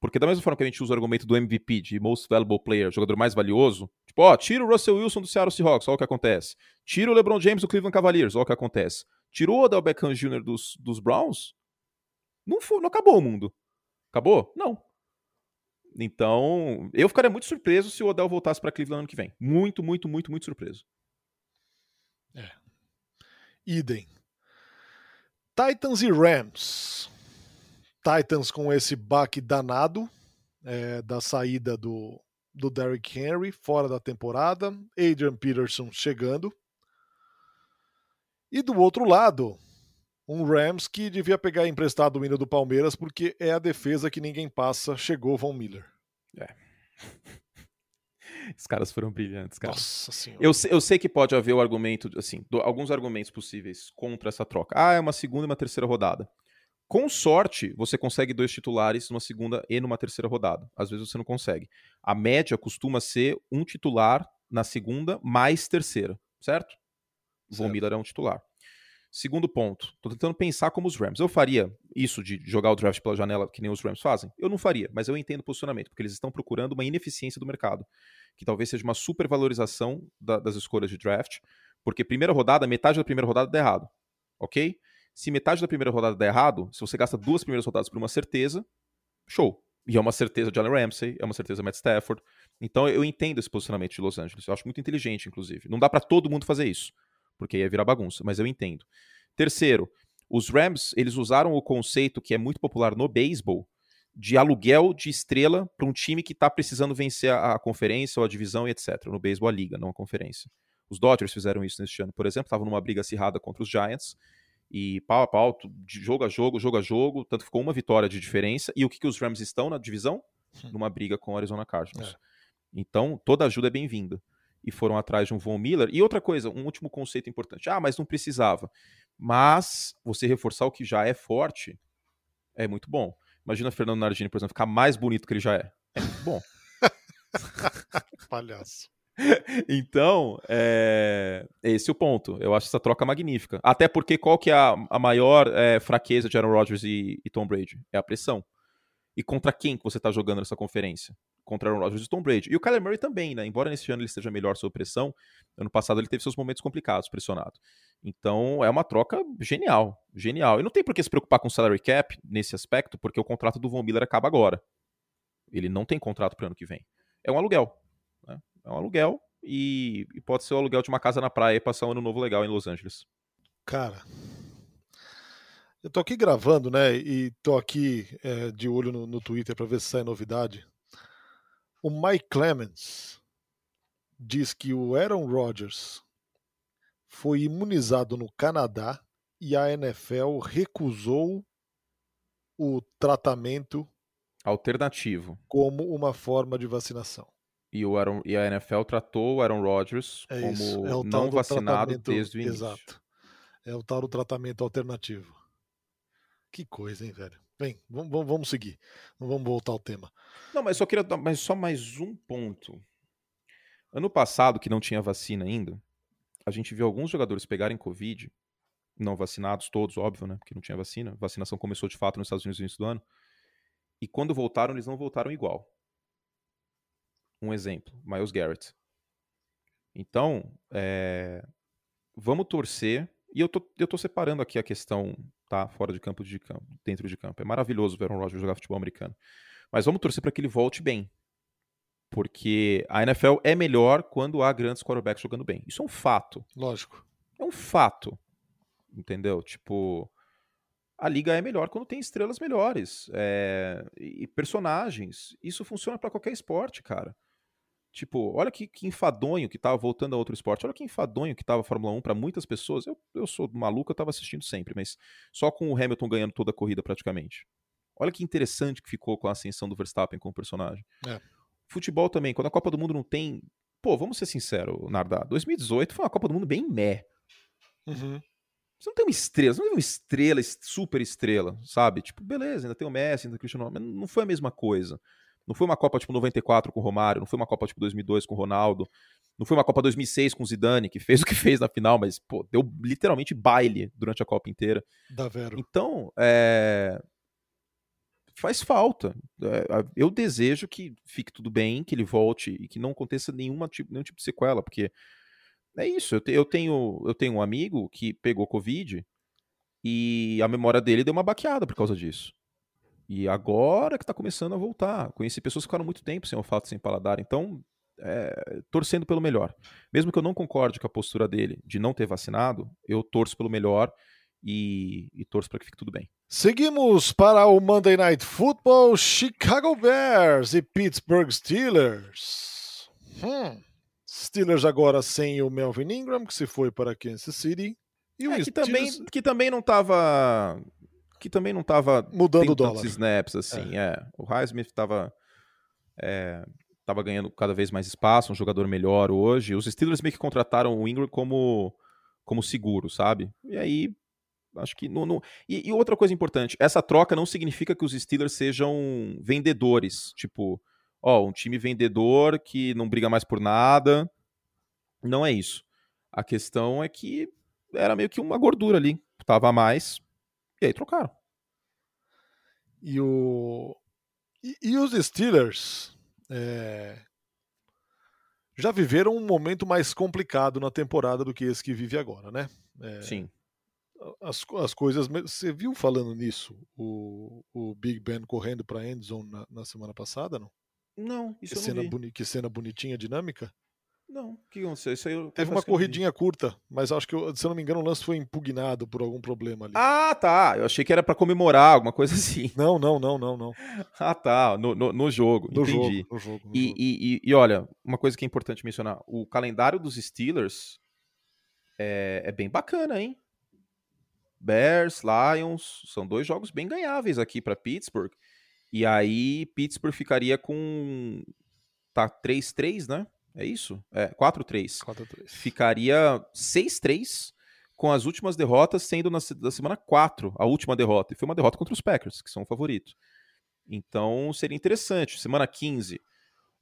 [SPEAKER 2] Porque da mesma forma que a gente usa o argumento do MVP, de Most Valuable Player, jogador mais valioso, tipo, ó, tira o Russell Wilson do Seattle Seahawks, olha o que acontece. Tira o LeBron James do Cleveland Cavaliers, olha o que acontece. Tirou o Odell Beckham Jr. dos, dos Browns, não, foi, não acabou o mundo. Acabou? Não. Então, eu ficaria muito surpreso se o Odell voltasse para Cleveland ano que vem. Muito, muito, muito, muito surpreso.
[SPEAKER 1] É. Idem. Titans e Rams. Titans com esse baque danado é, da saída do, do Derrick Henry fora da temporada. Adrian Peterson chegando. E do outro lado, um Rams que devia pegar emprestado o hino do Palmeiras porque é a defesa que ninguém passa. Chegou Von Miller.
[SPEAKER 2] É. *laughs* Os caras foram brilhantes, cara.
[SPEAKER 1] Nossa senhora.
[SPEAKER 2] Eu, eu sei que pode haver o argumento, assim, do, alguns argumentos possíveis contra essa troca. Ah, é uma segunda e uma terceira rodada. Com sorte, você consegue dois titulares numa segunda e numa terceira rodada. Às vezes você não consegue. A média costuma ser um titular na segunda mais terceira, certo? certo. Von Miller é um titular. Segundo ponto, tô tentando pensar como os Rams. Eu faria isso de jogar o draft pela janela que nem os Rams fazem? Eu não faria, mas eu entendo o posicionamento, porque eles estão procurando uma ineficiência do mercado, que talvez seja uma supervalorização da, das escolhas de draft, porque primeira rodada, metade da primeira rodada dá errado, ok? Se metade da primeira rodada der errado, se você gasta duas primeiras rodadas por uma certeza, show. E é uma certeza de Allen Ramsey, é uma certeza Matt Stafford. Então eu entendo esse posicionamento de Los Angeles. Eu acho muito inteligente, inclusive. Não dá para todo mundo fazer isso porque ia virar bagunça, mas eu entendo. Terceiro, os Rams, eles usaram o conceito que é muito popular no beisebol, de aluguel de estrela para um time que está precisando vencer a, a, conferência ou a divisão e etc. No beisebol, a liga, não a conferência. Os Dodgers fizeram isso neste ano, por exemplo, estavam numa briga acirrada contra os Giants, e pau a pau, de jogo a jogo, jogo a jogo, tanto ficou uma vitória de diferença. E o que, que os Rams estão na divisão? Numa briga com o Arizona Cardinals. É. Então, toda ajuda é bem-vinda e foram atrás de um Von Miller. E outra coisa, um último conceito importante. Ah, mas não precisava. Mas você reforçar o que já é forte é muito bom. Imagina Fernando Nardini, por exemplo, ficar mais bonito que ele já é. É muito bom. *laughs* *laughs*
[SPEAKER 1] Palhaço.
[SPEAKER 2] Então, é... esse é o ponto. Eu acho essa troca magnífica. Até porque qual que é a, a maior é, fraqueza de Aaron Rodgers e, e Tom Brady? É a pressão. E contra quem que você está jogando nessa conferência? Contra Aaron Rodgers e Tom Brady. E o Kyler Murray também, né? Embora nesse ano ele esteja melhor sob pressão, ano passado ele teve seus momentos complicados pressionado. Então é uma troca genial, genial. E não tem por que se preocupar com o salary cap nesse aspecto, porque o contrato do Von Miller acaba agora. Ele não tem contrato para ano que vem. É um aluguel. Né? É um aluguel e, e pode ser o aluguel de uma casa na praia e passar um ano novo legal em Los Angeles.
[SPEAKER 1] Cara, eu tô aqui gravando, né? E tô aqui é, de olho no, no Twitter para ver se sai novidade. O Mike Clemens diz que o Aaron Rodgers foi imunizado no Canadá e a NFL recusou o tratamento
[SPEAKER 2] alternativo
[SPEAKER 1] como uma forma de vacinação.
[SPEAKER 2] E, o Aaron, e a NFL tratou o Aaron Rodgers é como é não vacinado desde o início.
[SPEAKER 1] Exato. É o tal do tratamento alternativo. Que coisa, hein, velho? Vem, vamos, vamos seguir. Não vamos voltar ao tema.
[SPEAKER 2] Não, mas só queria dar mas só mais um ponto. Ano passado, que não tinha vacina ainda, a gente viu alguns jogadores pegarem Covid, não vacinados, todos, óbvio, né? Porque não tinha vacina. A vacinação começou de fato nos Estados Unidos no início do ano. E quando voltaram, eles não voltaram igual. Um exemplo, Miles Garrett. Então, é, vamos torcer. E eu tô, eu tô separando aqui a questão, tá? Fora de campo, de campo, dentro de campo. É maravilhoso ver Aaron Rodgers jogar futebol americano. Mas vamos torcer para que ele volte bem. Porque a NFL é melhor quando há grandes quarterbacks jogando bem. Isso é um fato.
[SPEAKER 1] Lógico.
[SPEAKER 2] É um fato. Entendeu? Tipo, a liga é melhor quando tem estrelas melhores é, e personagens. Isso funciona para qualquer esporte, cara. Tipo, olha que, que enfadonho que tava voltando a outro esporte. Olha que enfadonho que tava a Fórmula 1 para muitas pessoas. Eu, eu sou maluco, eu tava assistindo sempre, mas só com o Hamilton ganhando toda a corrida praticamente. Olha que interessante que ficou com a ascensão do Verstappen como personagem. É. Futebol também, quando a Copa do Mundo não tem. Pô, vamos ser sinceros, Nardá. 2018 foi uma Copa do Mundo bem meh.
[SPEAKER 1] Uhum.
[SPEAKER 2] Você não tem uma estrela, você não tem uma estrela, super estrela, sabe? Tipo, beleza, ainda tem o Messi, ainda tem o Cristiano mas não foi a mesma coisa. Não foi uma Copa tipo 94 com o Romário, não foi uma Copa tipo 2002 com o Ronaldo, não foi uma Copa 2006 com o Zidane, que fez *laughs* o que fez na final, mas, pô, deu literalmente baile durante a Copa inteira.
[SPEAKER 1] Da Vero.
[SPEAKER 2] Então, é... faz falta. É, eu desejo que fique tudo bem, que ele volte e que não aconteça nenhuma tipo, nenhum tipo de sequela, porque é isso. Eu, te, eu, tenho, eu tenho um amigo que pegou Covid e a memória dele deu uma baqueada por causa disso. E agora que está começando a voltar. Conheci pessoas que ficaram muito tempo sem olfato, sem paladar. Então, é, torcendo pelo melhor. Mesmo que eu não concorde com a postura dele de não ter vacinado, eu torço pelo melhor e, e torço para que fique tudo bem.
[SPEAKER 1] Seguimos para o Monday Night Football: Chicago Bears e Pittsburgh Steelers. Hum. Steelers agora sem o Melvin Ingram, que se foi para Kansas City.
[SPEAKER 2] E o é, que, também, que também não estava que também não estava
[SPEAKER 1] mudando o dólar.
[SPEAKER 2] snaps assim, é. é. O Highsmith estava é, tava ganhando cada vez mais espaço, um jogador melhor hoje. Os Steelers meio que contrataram o Ingram como como seguro, sabe? E aí acho que não, não... E, e, outra coisa importante, essa troca não significa que os Steelers sejam vendedores, tipo, ó, um time vendedor que não briga mais por nada. Não é isso. A questão é que era meio que uma gordura ali. Tava a mais. E aí trocaram.
[SPEAKER 1] E o. E, e os Steelers é... já viveram um momento mais complicado na temporada do que esse que vive agora, né?
[SPEAKER 2] É... Sim.
[SPEAKER 1] As, as coisas. Você viu falando nisso o, o Big Ben correndo para Endzone na, na semana passada, não?
[SPEAKER 2] Não, isso
[SPEAKER 1] que
[SPEAKER 2] eu
[SPEAKER 1] cena
[SPEAKER 2] não
[SPEAKER 1] vi. Que cena bonitinha, dinâmica.
[SPEAKER 2] Não, o que aconteceu? Isso aí eu
[SPEAKER 1] Teve uma corridinha curta, mas acho que, se eu não me engano, o lance foi impugnado por algum problema ali.
[SPEAKER 2] Ah, tá. Eu achei que era para comemorar, alguma coisa *laughs* assim.
[SPEAKER 1] Não, não, não, não, não.
[SPEAKER 2] ah, tá. No, no, no jogo,
[SPEAKER 1] no
[SPEAKER 2] entendi.
[SPEAKER 1] Jogo, no jogo, no
[SPEAKER 2] e,
[SPEAKER 1] jogo.
[SPEAKER 2] E, e, e, olha, uma coisa que é importante mencionar: o calendário dos Steelers é, é bem bacana, hein? Bears, Lions, são dois jogos bem ganháveis aqui para Pittsburgh. E aí Pittsburgh ficaria com tá 3-3, né? É isso? É, 4-3.
[SPEAKER 1] 4-3.
[SPEAKER 2] Ficaria 6-3 com as últimas derrotas sendo na, na semana 4 a última derrota. E foi uma derrota contra os Packers, que são o favorito. Então seria interessante. Semana 15.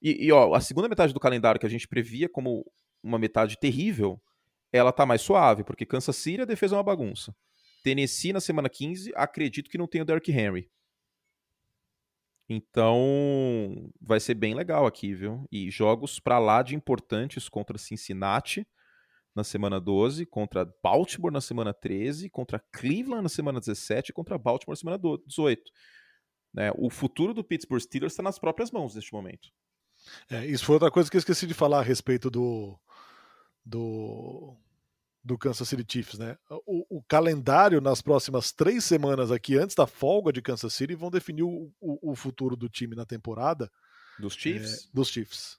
[SPEAKER 2] E, e ó, a segunda metade do calendário que a gente previa como uma metade terrível, ela tá mais suave, porque Kansas City a defesa é uma bagunça. Tennessee na semana 15, acredito que não tem o Derrick Henry. Então, vai ser bem legal aqui, viu? E jogos para lá de importantes contra Cincinnati na semana 12, contra Baltimore na semana 13, contra Cleveland na semana 17 e contra Baltimore na semana 18. Né? O futuro do Pittsburgh Steelers está nas próprias mãos neste momento.
[SPEAKER 1] É, isso foi outra coisa que eu esqueci de falar a respeito do, do do Kansas City Chiefs, né? O, o, calendário nas próximas três semanas aqui, antes da folga de Kansas City, vão definir o, o, o futuro do time na temporada.
[SPEAKER 2] Dos Chiefs?
[SPEAKER 1] É, dos Chiefs.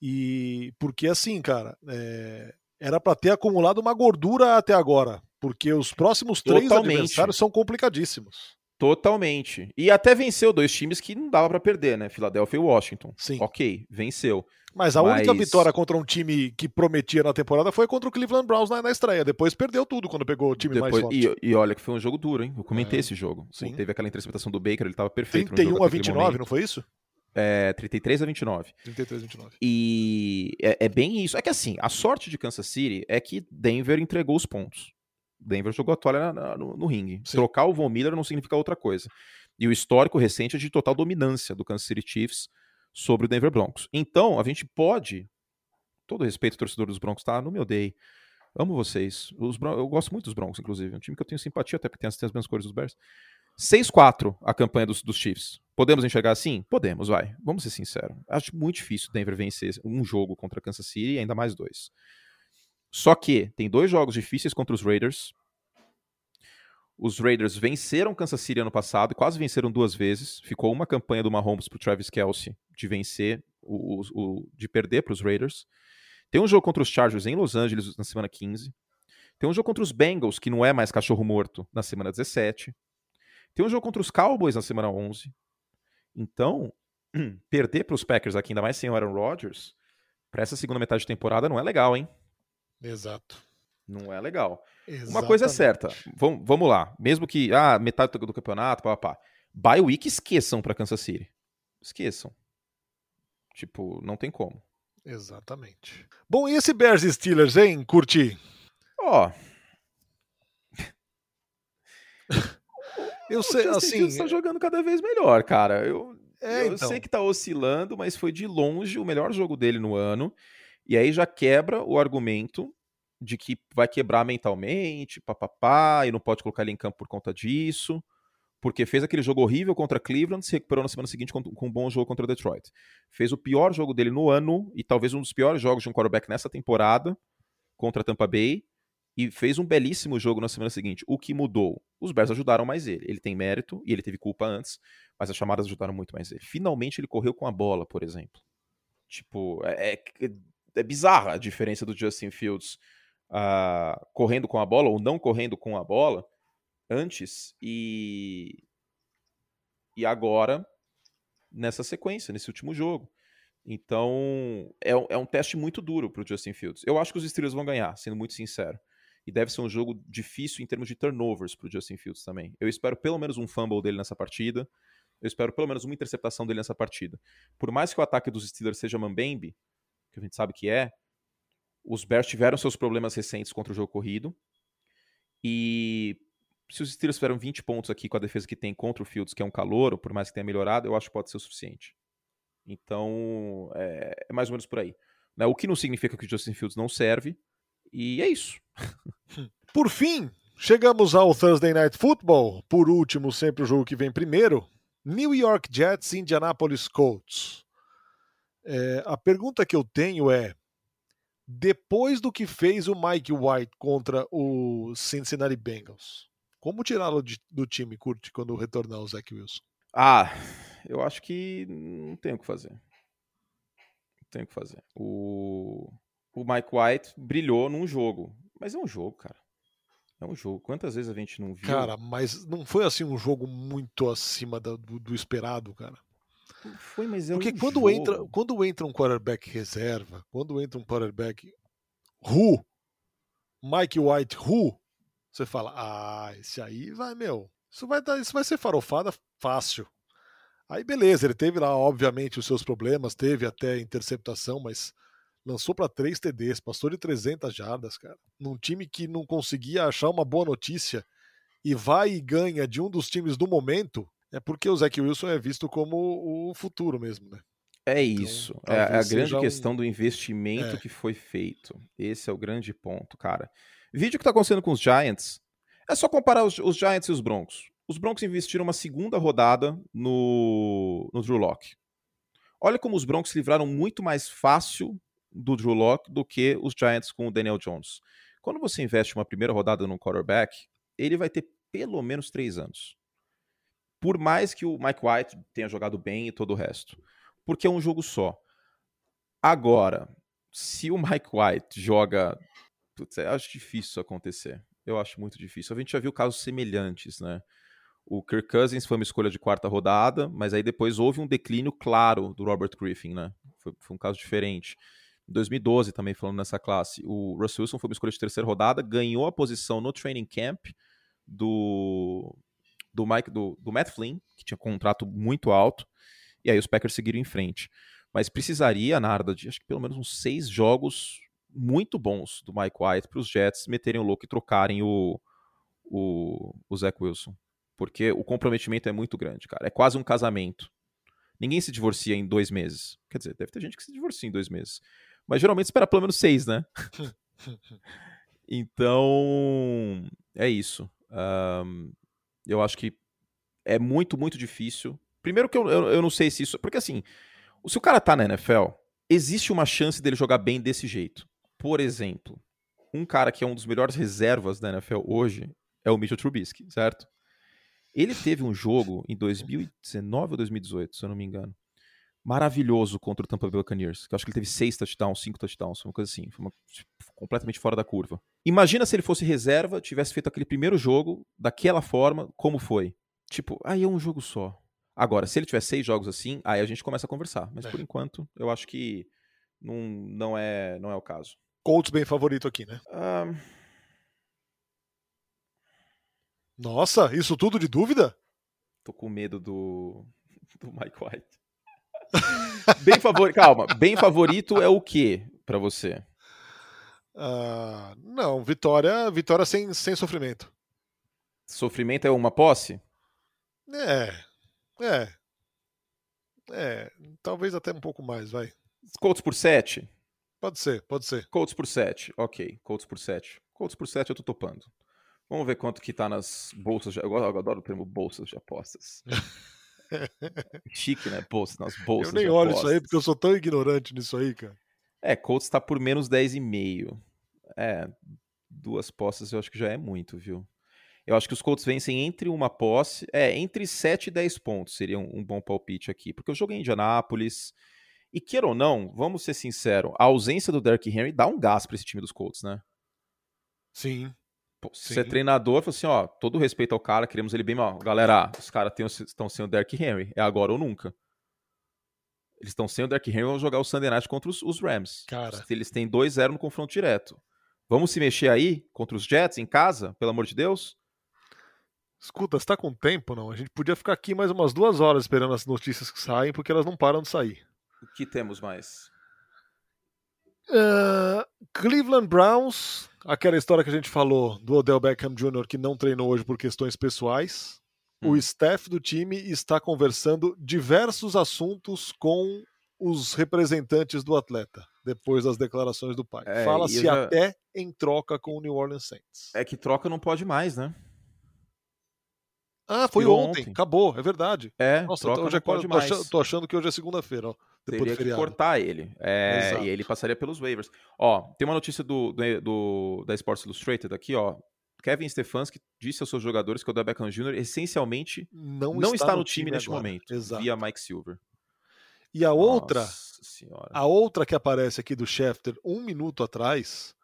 [SPEAKER 1] E porque assim, cara, é, era para ter acumulado uma gordura até agora, porque os próximos três Totalmente. adversários são complicadíssimos.
[SPEAKER 2] Totalmente. E até venceu dois times que não dava para perder, né? Philadelphia e Washington.
[SPEAKER 1] Sim.
[SPEAKER 2] Ok, venceu.
[SPEAKER 1] Mas a
[SPEAKER 2] Mas-
[SPEAKER 1] única vitória contra um time que prometia na temporada foi contra o Cleveland Browns na, na estreia. Depois perdeu tudo quando pegou o time mais
[SPEAKER 2] Depois,
[SPEAKER 1] forte.
[SPEAKER 2] e, e olha que foi um jogo duro, hein? Eu comentei
[SPEAKER 1] É,
[SPEAKER 2] esse jogo.
[SPEAKER 1] sim.
[SPEAKER 2] Teve aquela interceptação do Baker, ele tava perfeito. no
[SPEAKER 1] 31
[SPEAKER 2] jogo
[SPEAKER 1] a
[SPEAKER 2] até aquele
[SPEAKER 1] 29,
[SPEAKER 2] momento.
[SPEAKER 1] não foi isso?
[SPEAKER 2] É, 33 a 29.
[SPEAKER 1] 33 a 29.
[SPEAKER 2] E é, é bem isso. É que assim, a sorte de Kansas City é que Denver entregou os pontos. Denver jogou a toalha na- na- no, no ringue.
[SPEAKER 1] Sim.
[SPEAKER 2] Trocar o Von Miller não significa outra coisa. E o histórico recente é de total dominância do Kansas City Chiefs sobre o Denver Broncos. Então, a gente pode, todo respeito ao torcedor dos Broncos, tá? Não me odeie. Amo vocês. Os eu gosto muito dos Broncos, inclusive. É um time que eu tenho simpatia, até porque tem as, tem as mesmas cores dos Bears. 6-4 a campanha dos, dos Chiefs. Podemos enxergar assim? Podemos, vai. Vamos ser sinceros. Acho muito difícil o Denver vencer um jogo contra Kansas City e ainda mais dois. Só que tem dois jogos difíceis contra os Raiders. Os Raiders venceram Kansas City ano passado, quase venceram duas vezes. Ficou uma campanha do Mahomes pro Travis Kelsey de vencer, o, o- o- de perder para os Raiders. Tem um jogo contra os Chargers em Los Angeles na semana 15. Tem um jogo contra os Bengals, que não é mais cachorro morto, na semana 17. Tem um jogo contra os Cowboys na semana 11. Então, *clears throat* perder para os Packers aqui, ainda mais sem o Aaron Rodgers, para essa segunda metade de temporada não é legal, hein?
[SPEAKER 1] Exato.
[SPEAKER 2] Não é legal. Uma coisa é
[SPEAKER 1] Exatamente.
[SPEAKER 2] certa, vamos, vamos lá. Mesmo que, ah, metade do, campeonato, pá, pá, pá. Bye week, esqueçam para Kansas City. Esqueçam. Tipo, não tem como.
[SPEAKER 1] Exatamente. Bom, e esse Bears Steelers, hein, Curti?
[SPEAKER 2] Ó, *laughs*
[SPEAKER 1] Eu
[SPEAKER 2] o
[SPEAKER 1] sei,
[SPEAKER 2] Justin
[SPEAKER 1] assim.
[SPEAKER 2] Fields tá jogando cada vez melhor, cara. Eu,
[SPEAKER 1] É,
[SPEAKER 2] eu
[SPEAKER 1] então.
[SPEAKER 2] sei que tá oscilando, mas foi de longe o melhor jogo dele no ano. E aí já quebra o argumento de que vai quebrar mentalmente, papapá, e não pode colocar ele em campo por conta disso. Porque fez aquele jogo horrível contra Cleveland, se recuperou na semana seguinte com, com um bom jogo contra Detroit. Fez o pior jogo dele no ano, e talvez um dos piores jogos de um quarterback nessa temporada, contra Tampa Bay, e fez um belíssimo jogo na semana seguinte. O que mudou? Os Bears ajudaram mais ele. Ele tem mérito, e ele teve culpa antes, mas as chamadas ajudaram muito mais ele. Finalmente ele correu com a bola, por exemplo. Tipo, é, é, é bizarra a diferença do Justin Fields ah, correndo com a bola ou não correndo com a bola antes e, e agora nessa sequência, nesse último jogo. Então, é, é um teste muito duro para o Justin Fields. Eu acho que os Steelers vão ganhar, sendo muito sincero. E deve ser um jogo difícil em termos de turnovers para o Justin Fields também. Eu espero pelo menos um fumble dele nessa partida. Eu espero pelo menos uma interceptação dele nessa partida. Por mais que o ataque dos Steelers seja mambembe, que a gente sabe que é, os Bears tiveram seus problemas recentes contra o jogo corrido. E se os Steelers fizeram 20 pontos aqui com a defesa que tem contra o Fields, que é um calor, por mais que tenha melhorado, eu acho que pode ser o suficiente. Então, é, é mais ou menos por aí. né? O que não significa que o Justin Fields não serve. E é isso. *laughs*
[SPEAKER 1] Por fim, chegamos ao Thursday Night Football. Por último, sempre o jogo que vem primeiro. New York Jets Indianapolis Colts. É, a pergunta que eu tenho é: depois do que fez o Mike White contra o Cincinnati Bengals, como tirá-lo do time, curte, quando retornar o Zach Wilson?
[SPEAKER 2] Ah, eu acho que não tem o que fazer. Não tem o que fazer. O, o Mike White brilhou num jogo. Mas é um jogo, cara. É um jogo. Quantas vezes a gente não viu?
[SPEAKER 1] Cara, mas não foi assim um jogo muito acima do, do esperado, cara.
[SPEAKER 2] Foi, mas é
[SPEAKER 1] Porque
[SPEAKER 2] um
[SPEAKER 1] quando
[SPEAKER 2] jogo.
[SPEAKER 1] entra, quando entra um quarterback reserva, quando entra um quarterback who, Mike White who, você fala, ah, esse aí vai, meu, isso vai dar, isso vai ser farofada fácil. Aí beleza, ele teve lá obviamente os seus problemas, teve até interceptação, mas lançou para três TDs, passou de 300 jardas, cara. Num time que não conseguia achar uma boa notícia e vai e ganha de um dos times do momento, é porque o Zach Wilson é visto como o futuro mesmo, né?
[SPEAKER 2] É isso. é a
[SPEAKER 1] talvez
[SPEAKER 2] grande
[SPEAKER 1] seja um-
[SPEAKER 2] questão do investimento
[SPEAKER 1] É.
[SPEAKER 2] que foi feito. Esse é o grande ponto, cara. Vídeo que tá acontecendo com os Giants. É só comparar os, os Giants e os Broncos. Os Broncos investiram uma segunda rodada no, no Drew Lock. Olha como os Broncos se livraram muito mais fácil do Drew Lock do que os Giants com o Daniel Jones. Quando você investe uma primeira rodada num quarterback, ele vai ter pelo menos três anos. Por mais que o Mike White tenha jogado bem e todo o resto porque é um jogo só. Agora, se o Mike White joga. Putz, acho difícil isso acontecer. Eu acho muito difícil. A gente já viu casos semelhantes, né? O Kirk Cousins foi uma escolha de quarta rodada, mas aí depois houve um declínio claro do Robert Griffin, né? Foi, foi um caso diferente. Em 2012, também falando nessa classe, o Russell Wilson foi uma escolha de terceira rodada, ganhou a posição no training camp do, do, Mike, do, do Matt Flynn, que tinha contrato muito alto, e aí os Packers seguiram em frente. Mas precisaria, Narda, de acho que pelo menos uns seis jogos muito bons do Mike White para os Jets meterem o louco e trocarem o, o, o Zach Wilson. Porque o comprometimento é muito grande, cara. É quase um casamento. Ninguém se divorcia em dois meses. Quer dizer, deve ter gente que se divorcia em dois meses. Mas geralmente espera pelo menos seis, né? *laughs* então, é isso. Um, eu acho que é muito, muito difícil. Primeiro que eu, eu, eu, não sei se isso. Porque assim, se o cara tá na NFL, existe uma chance dele jogar bem desse jeito. Por exemplo, um cara que é um dos melhores reservas da NFL hoje é o Mitchell Trubisky, certo? Ele teve um jogo em 2019 ou 2018, se eu não me engano, maravilhoso contra o Tampa Bay Buccaneers. Que eu acho que ele teve seis touchdowns, cinco touchdowns, uma coisa assim. Foi uma, completamente fora da curva. Imagina se ele fosse reserva, tivesse feito aquele primeiro jogo daquela forma, como foi. Tipo, aí é um jogo só. Agora, se ele tiver seis jogos assim, aí a gente começa a conversar. Mas é. por enquanto, eu acho que não, não, é, não é o caso.
[SPEAKER 1] Colts bem favorito aqui, né? Um... Nossa, isso tudo de dúvida?
[SPEAKER 2] Tô com medo do, *laughs* do Mike White. *laughs* bem favorito, calma, bem favorito é o que para você?
[SPEAKER 1] Uh, não, vitória, vitória sem, sem sofrimento.
[SPEAKER 2] Sofrimento é uma posse?
[SPEAKER 1] É, é, é, talvez até um pouco mais, vai.
[SPEAKER 2] Colts por 7?
[SPEAKER 1] Pode ser, pode ser.
[SPEAKER 2] Colts por 7, ok. Colts por 7. Colts por 7 eu tô topando. Vamos ver quanto que tá nas bolsas. De... Eu adoro o termo bolsas de apostas. *laughs* Chique, né? Bolsa, nas bolsas.
[SPEAKER 1] Eu nem olho isso aí porque eu sou tão ignorante nisso aí, cara.
[SPEAKER 2] É, Colts tá por menos 10,5. É, duas postas eu acho que já é muito, viu? Eu acho que os Colts vencem entre uma posse, é, entre 7 e 10 pontos seria um, um bom palpite aqui, porque eu joguei em Indianápolis, e queira ou não, vamos ser sinceros, a ausência do Derrick Henry dá um gás para esse time dos Colts, né?
[SPEAKER 1] Sim.
[SPEAKER 2] Se você é treinador, fala assim, ó, todo respeito ao cara, queremos ele bem mal. Galera, os caras estão sem o Derrick Henry, é agora ou nunca. Eles estão sem o Derrick Henry, vão jogar o Sunday Night contra os, os Rams.
[SPEAKER 1] Cara.
[SPEAKER 2] Eles têm 2-0 no confronto direto. Vamos se mexer aí contra os Jets em casa, pelo amor de Deus?
[SPEAKER 1] Escuta, você tá com tempo, não? A gente podia ficar aqui mais umas duas horas esperando as notícias que saem, porque elas não param de sair.
[SPEAKER 2] O que temos mais?
[SPEAKER 1] Uh, Cleveland Browns, aquela história que a gente falou do Odell Beckham Jr. que não treinou hoje por questões pessoais. Hum. O staff do time está conversando diversos assuntos com os representantes do atleta depois das declarações do pai. É, Fala-se já... até em troca com o New Orleans Saints.
[SPEAKER 2] É que troca não pode mais, né?
[SPEAKER 1] Ah, foi ontem. ontem. Acabou, é verdade.
[SPEAKER 2] É, Nossa, troca hoje é, pode
[SPEAKER 1] tô, mais. Achando, tô achando que hoje é segunda-feira, ó.
[SPEAKER 2] Depois Teria que cortar ele. É, e ele passaria pelos waivers. Ó, tem uma notícia do, do, do, da Sports Illustrated aqui, ó. Kevin Stefanski disse aos seus jogadores que o Odell Beckham Jr. essencialmente não, não está, está, no time, time neste agora. momento,
[SPEAKER 1] Exato.
[SPEAKER 2] via Mike Silver.
[SPEAKER 1] E a outra, a outra que aparece aqui do Schefter um minuto atrás,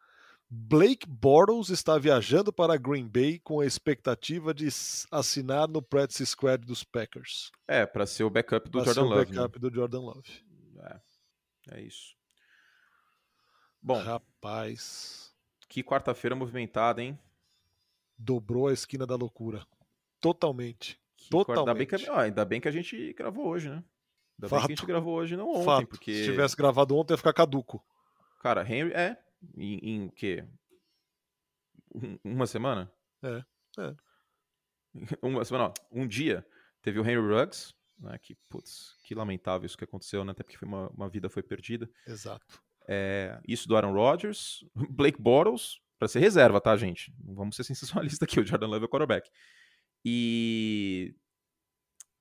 [SPEAKER 1] Blake Bortles está viajando para Green Bay com a expectativa de assinar no practice squad dos Packers.
[SPEAKER 2] É, para ser o backup do pra Jordan Love.
[SPEAKER 1] o backup né? do Jordan Love.
[SPEAKER 2] É, isso. Bom,
[SPEAKER 1] rapaz,
[SPEAKER 2] que quarta-feira movimentada, hein?
[SPEAKER 1] Dobrou a esquina da loucura. Totalmente. Que Totalmente.
[SPEAKER 2] Ainda bem, que, ó, ainda bem que a gente gravou hoje, né? Ainda Fato. bem que a gente gravou hoje, não ontem,
[SPEAKER 1] Fato.
[SPEAKER 2] porque
[SPEAKER 1] se tivesse gravado ontem ia ficar caduco.
[SPEAKER 2] Cara, Henry é em, em quê? uma semana?
[SPEAKER 1] É, é. *laughs*
[SPEAKER 2] uma semana, ó, um dia, teve o Henry Ruggs, né, que, putz, que lamentável isso que aconteceu, né, até porque uma, uma vida foi perdida.
[SPEAKER 1] Exato.
[SPEAKER 2] É, isso do Aaron Rodgers, *laughs* Blake Bortles, para ser reserva, tá, gente? Não vamos ser *laughs* sensacionalistas aqui, o Jordan Love é o quarterback. E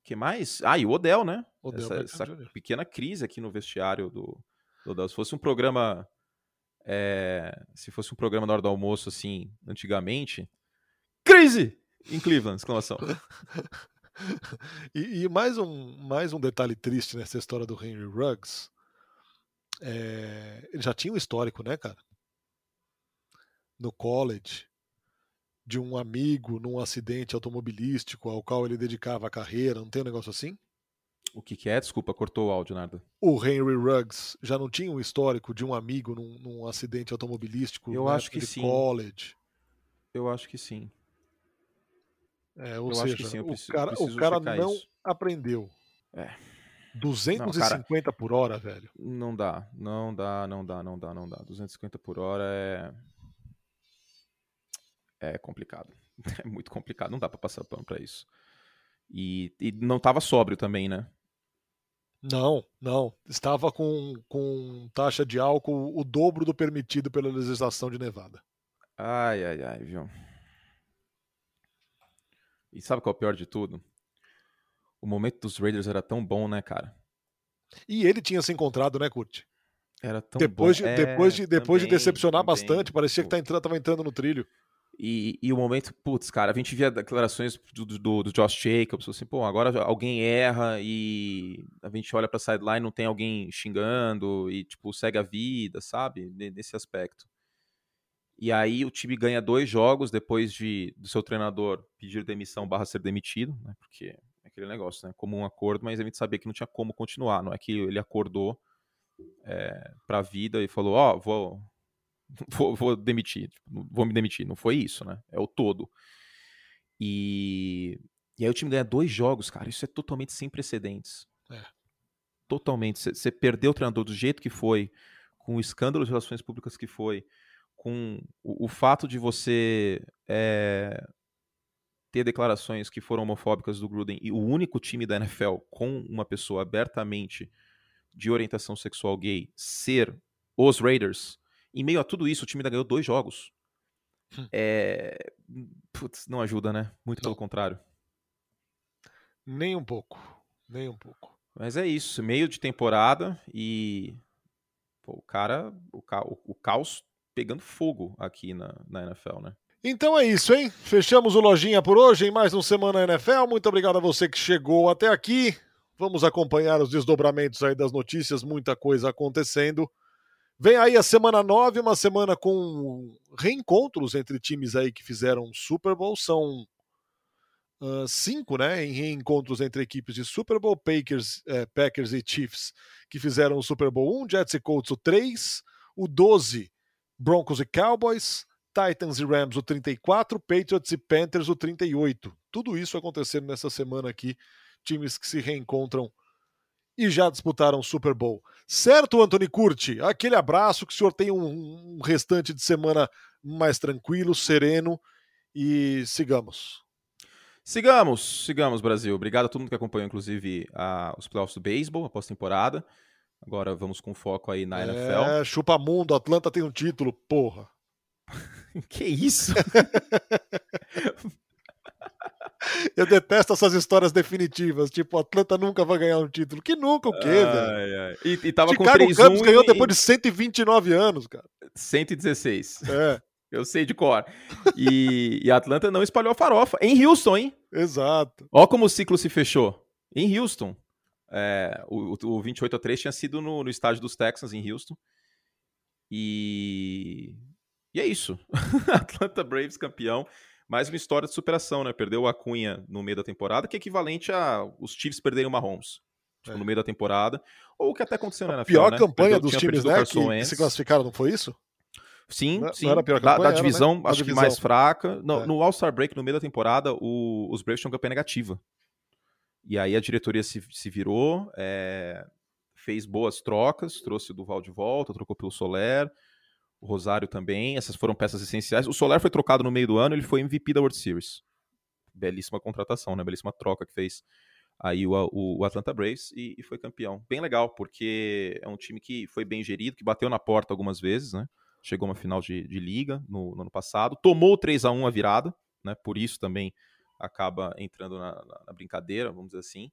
[SPEAKER 2] que mais? Ah, e o Odell, né? Odell essa, essa pequena crise aqui no vestiário do, do Odell. Se fosse um programa é, se fosse um programa na hora do almoço, assim, antigamente. Crise! Em Cleveland, exclamação. *laughs* *laughs*
[SPEAKER 1] e, e, mais, um, mais um detalhe triste nessa história do Henry Ruggs. É, ele já tinha um histórico, né, cara? No college, de um amigo num acidente automobilístico ao qual ele dedicava a carreira, não tem um negócio assim?
[SPEAKER 2] O que, que é? Desculpa, cortou o áudio, Nardo.
[SPEAKER 1] O Henry Ruggs já não tinha um histórico de um amigo num, num acidente automobilístico
[SPEAKER 2] Eu acho que sim.
[SPEAKER 1] college?
[SPEAKER 2] Eu acho que sim.
[SPEAKER 1] É, ou
[SPEAKER 2] eu
[SPEAKER 1] seja,
[SPEAKER 2] acho que sim, eu
[SPEAKER 1] o
[SPEAKER 2] preciso,
[SPEAKER 1] cara,
[SPEAKER 2] preciso
[SPEAKER 1] o cara não
[SPEAKER 2] isso.
[SPEAKER 1] aprendeu.
[SPEAKER 2] É.
[SPEAKER 1] 250 por hora, velho.
[SPEAKER 2] Não dá, não dá, não dá, não dá, não dá. 250 por hora é. É complicado. *laughs* É muito complicado. Não dá pra passar pano pra isso. E, e não tava sóbrio também, né?
[SPEAKER 1] Não, não. Estava com, com taxa de álcool o dobro do permitido pela legislação de Nevada.
[SPEAKER 2] Ai, ai, ai, viu? E sabe qual é o pior de tudo? O momento dos Raiders era tão bom, né, cara?
[SPEAKER 1] E ele tinha se encontrado, né, Kurt?
[SPEAKER 2] Era tão
[SPEAKER 1] Depois,
[SPEAKER 2] bom.
[SPEAKER 1] de,
[SPEAKER 2] É,
[SPEAKER 1] depois, de, depois de
[SPEAKER 2] também,
[SPEAKER 1] decepcionar
[SPEAKER 2] também.
[SPEAKER 1] bastante, parecia que
[SPEAKER 2] Pô.
[SPEAKER 1] tá entrando, tava entrando no trilho.
[SPEAKER 2] E, e o momento, putz, cara, a gente via declarações do, do, do Josh Jacobs, assim, pô, agora alguém erra e a gente olha pra sideline, não tem alguém xingando e, tipo, segue a vida, sabe? Ne- Nesse aspecto. E aí o time ganha dois jogos depois de do seu treinador pedir demissão barra ser demitido, né? Porque é aquele negócio, né? Como um acordo, mas a gente sabia que não tinha como continuar. Não é que ele acordou é, pra vida e falou, ó, vou, *laughs* vou, vou demitir, tipo, vou me demitir. Não foi isso, né? É o todo. E, e aí o time ganha dois jogos, cara. Isso é totalmente sem precedentes.
[SPEAKER 1] É.
[SPEAKER 2] Totalmente. Você perdeu o treinador do jeito que foi, com o escândalo de relações públicas que foi, com o, o fato de você é, ter declarações que foram homofóbicas do Gruden e o único time da NFL com uma pessoa abertamente de orientação sexual gay ser os Raiders. Em meio a tudo isso, o time ainda ganhou dois jogos.
[SPEAKER 1] Hum.
[SPEAKER 2] É... Putz, não ajuda, né? Muito
[SPEAKER 1] Não.
[SPEAKER 2] pelo contrário.
[SPEAKER 1] Nem um pouco. Nem um pouco.
[SPEAKER 2] Mas é isso, meio de temporada e pô, o cara, o, ca... o, o caos pegando fogo aqui na, na NFL, né?
[SPEAKER 1] Então é isso, hein? Fechamos o Lojinha por hoje em mais um Semana NFL. Muito obrigado a você que chegou até aqui. Vamos acompanhar os desdobramentos aí das notícias, muita coisa acontecendo. Vem aí a semana 9, uma semana com reencontros entre times aí que fizeram Super Bowl. São ah, cinco, né? Em reencontros entre equipes de Super Bowl, Packers, eh, Packers e Chiefs, que fizeram o Super Bowl 1, Jets e Colts o 3, o 12, Broncos e Cowboys, Titans e Rams o 34, Patriots e Panthers o 38. Tudo isso acontecendo nessa semana aqui, times que se reencontram e já disputaram o Super Bowl. Certo, Anthony Curti? Aquele abraço, que o senhor tenha um, um restante de semana mais tranquilo, sereno e sigamos.
[SPEAKER 2] Sigamos, sigamos, Brasil. Obrigado a todo mundo que acompanhou, inclusive, a- os playoffs do beisebol, a pós-temporada. Agora vamos com foco aí na NFL.
[SPEAKER 1] É, chupa mundo, Atlanta tem um título, porra. *laughs*
[SPEAKER 2] Que isso? *laughs*
[SPEAKER 1] Eu detesto essas histórias definitivas, tipo, Atlanta nunca vai ganhar um título. Que nunca, o quê, velho?
[SPEAKER 2] Ai. E, e tava
[SPEAKER 1] Chicago
[SPEAKER 2] com 3-1
[SPEAKER 1] Cubs ganhou
[SPEAKER 2] em-
[SPEAKER 1] depois de 129 anos, cara.
[SPEAKER 2] 116.
[SPEAKER 1] É, *laughs*
[SPEAKER 2] Eu sei de cor. E, e Atlanta não espalhou a farofa. Em Houston, hein?
[SPEAKER 1] exato.
[SPEAKER 2] Ó como o ciclo se fechou. Em Houston. É, o, o 28 a 3 tinha sido no, no estádio dos Texans, em Houston. E, e é isso. *laughs* Atlanta Braves campeão. Mais uma história de superação, né? Perdeu o Acunha no meio da temporada, que é equivalente a os Chiefs perderem o Mahomes. Tipo,
[SPEAKER 1] É.
[SPEAKER 2] no meio da temporada. Ou o que até aconteceu na NFL,
[SPEAKER 1] Pior
[SPEAKER 2] né?
[SPEAKER 1] campanha
[SPEAKER 2] Perdeu-
[SPEAKER 1] dos times, né? Que,
[SPEAKER 2] Wentz.
[SPEAKER 1] se classificaram, não foi isso?
[SPEAKER 2] Sim,
[SPEAKER 1] Não-
[SPEAKER 2] sim.
[SPEAKER 1] não a pior
[SPEAKER 2] da,
[SPEAKER 1] campanha,
[SPEAKER 2] da
[SPEAKER 1] era, né?
[SPEAKER 2] divisão,
[SPEAKER 1] Da
[SPEAKER 2] acho que
[SPEAKER 1] divisão.
[SPEAKER 2] mais fraca. No,
[SPEAKER 1] É.
[SPEAKER 2] no All-Star Break, no meio da temporada, o- os Braves tinham campanha negativa. E aí a diretoria se, se virou, é, fez boas trocas, trouxe o Duval de volta, trocou pelo Soler, o Rosário também. Essas foram peças essenciais. O Soler foi trocado no meio do ano, ele foi MVP da World Series. Belíssima contratação, né? Belíssima troca que fez aí o, o- Atlanta Braves e, e foi campeão. Bem legal, porque é um time que foi bem gerido, que bateu na porta algumas vezes, né? Chegou uma final de, de liga no, no ano passado, tomou o 3 a 1 a virada, né? Por isso também acaba entrando na, na- brincadeira, vamos dizer assim.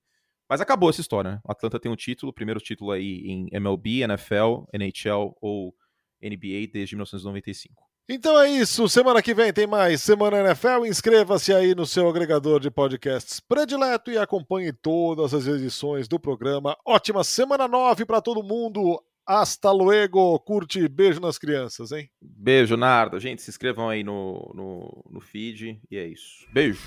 [SPEAKER 2] Mas acabou essa história, né? O Atlanta tem um título, primeiro título aí em MLB, NFL, NHL ou NBA desde 1995.
[SPEAKER 1] Então é isso. Semana que vem tem mais Semana NFL. Inscreva-se aí no seu agregador de podcasts predileto e acompanhe todas as edições do programa. Ótima semana 9 para todo mundo. Hasta luego, curte, beijo nas crianças, hein?
[SPEAKER 2] Beijo, Narda. Gente, se inscrevam aí no, no, no feed e é isso. Beijo.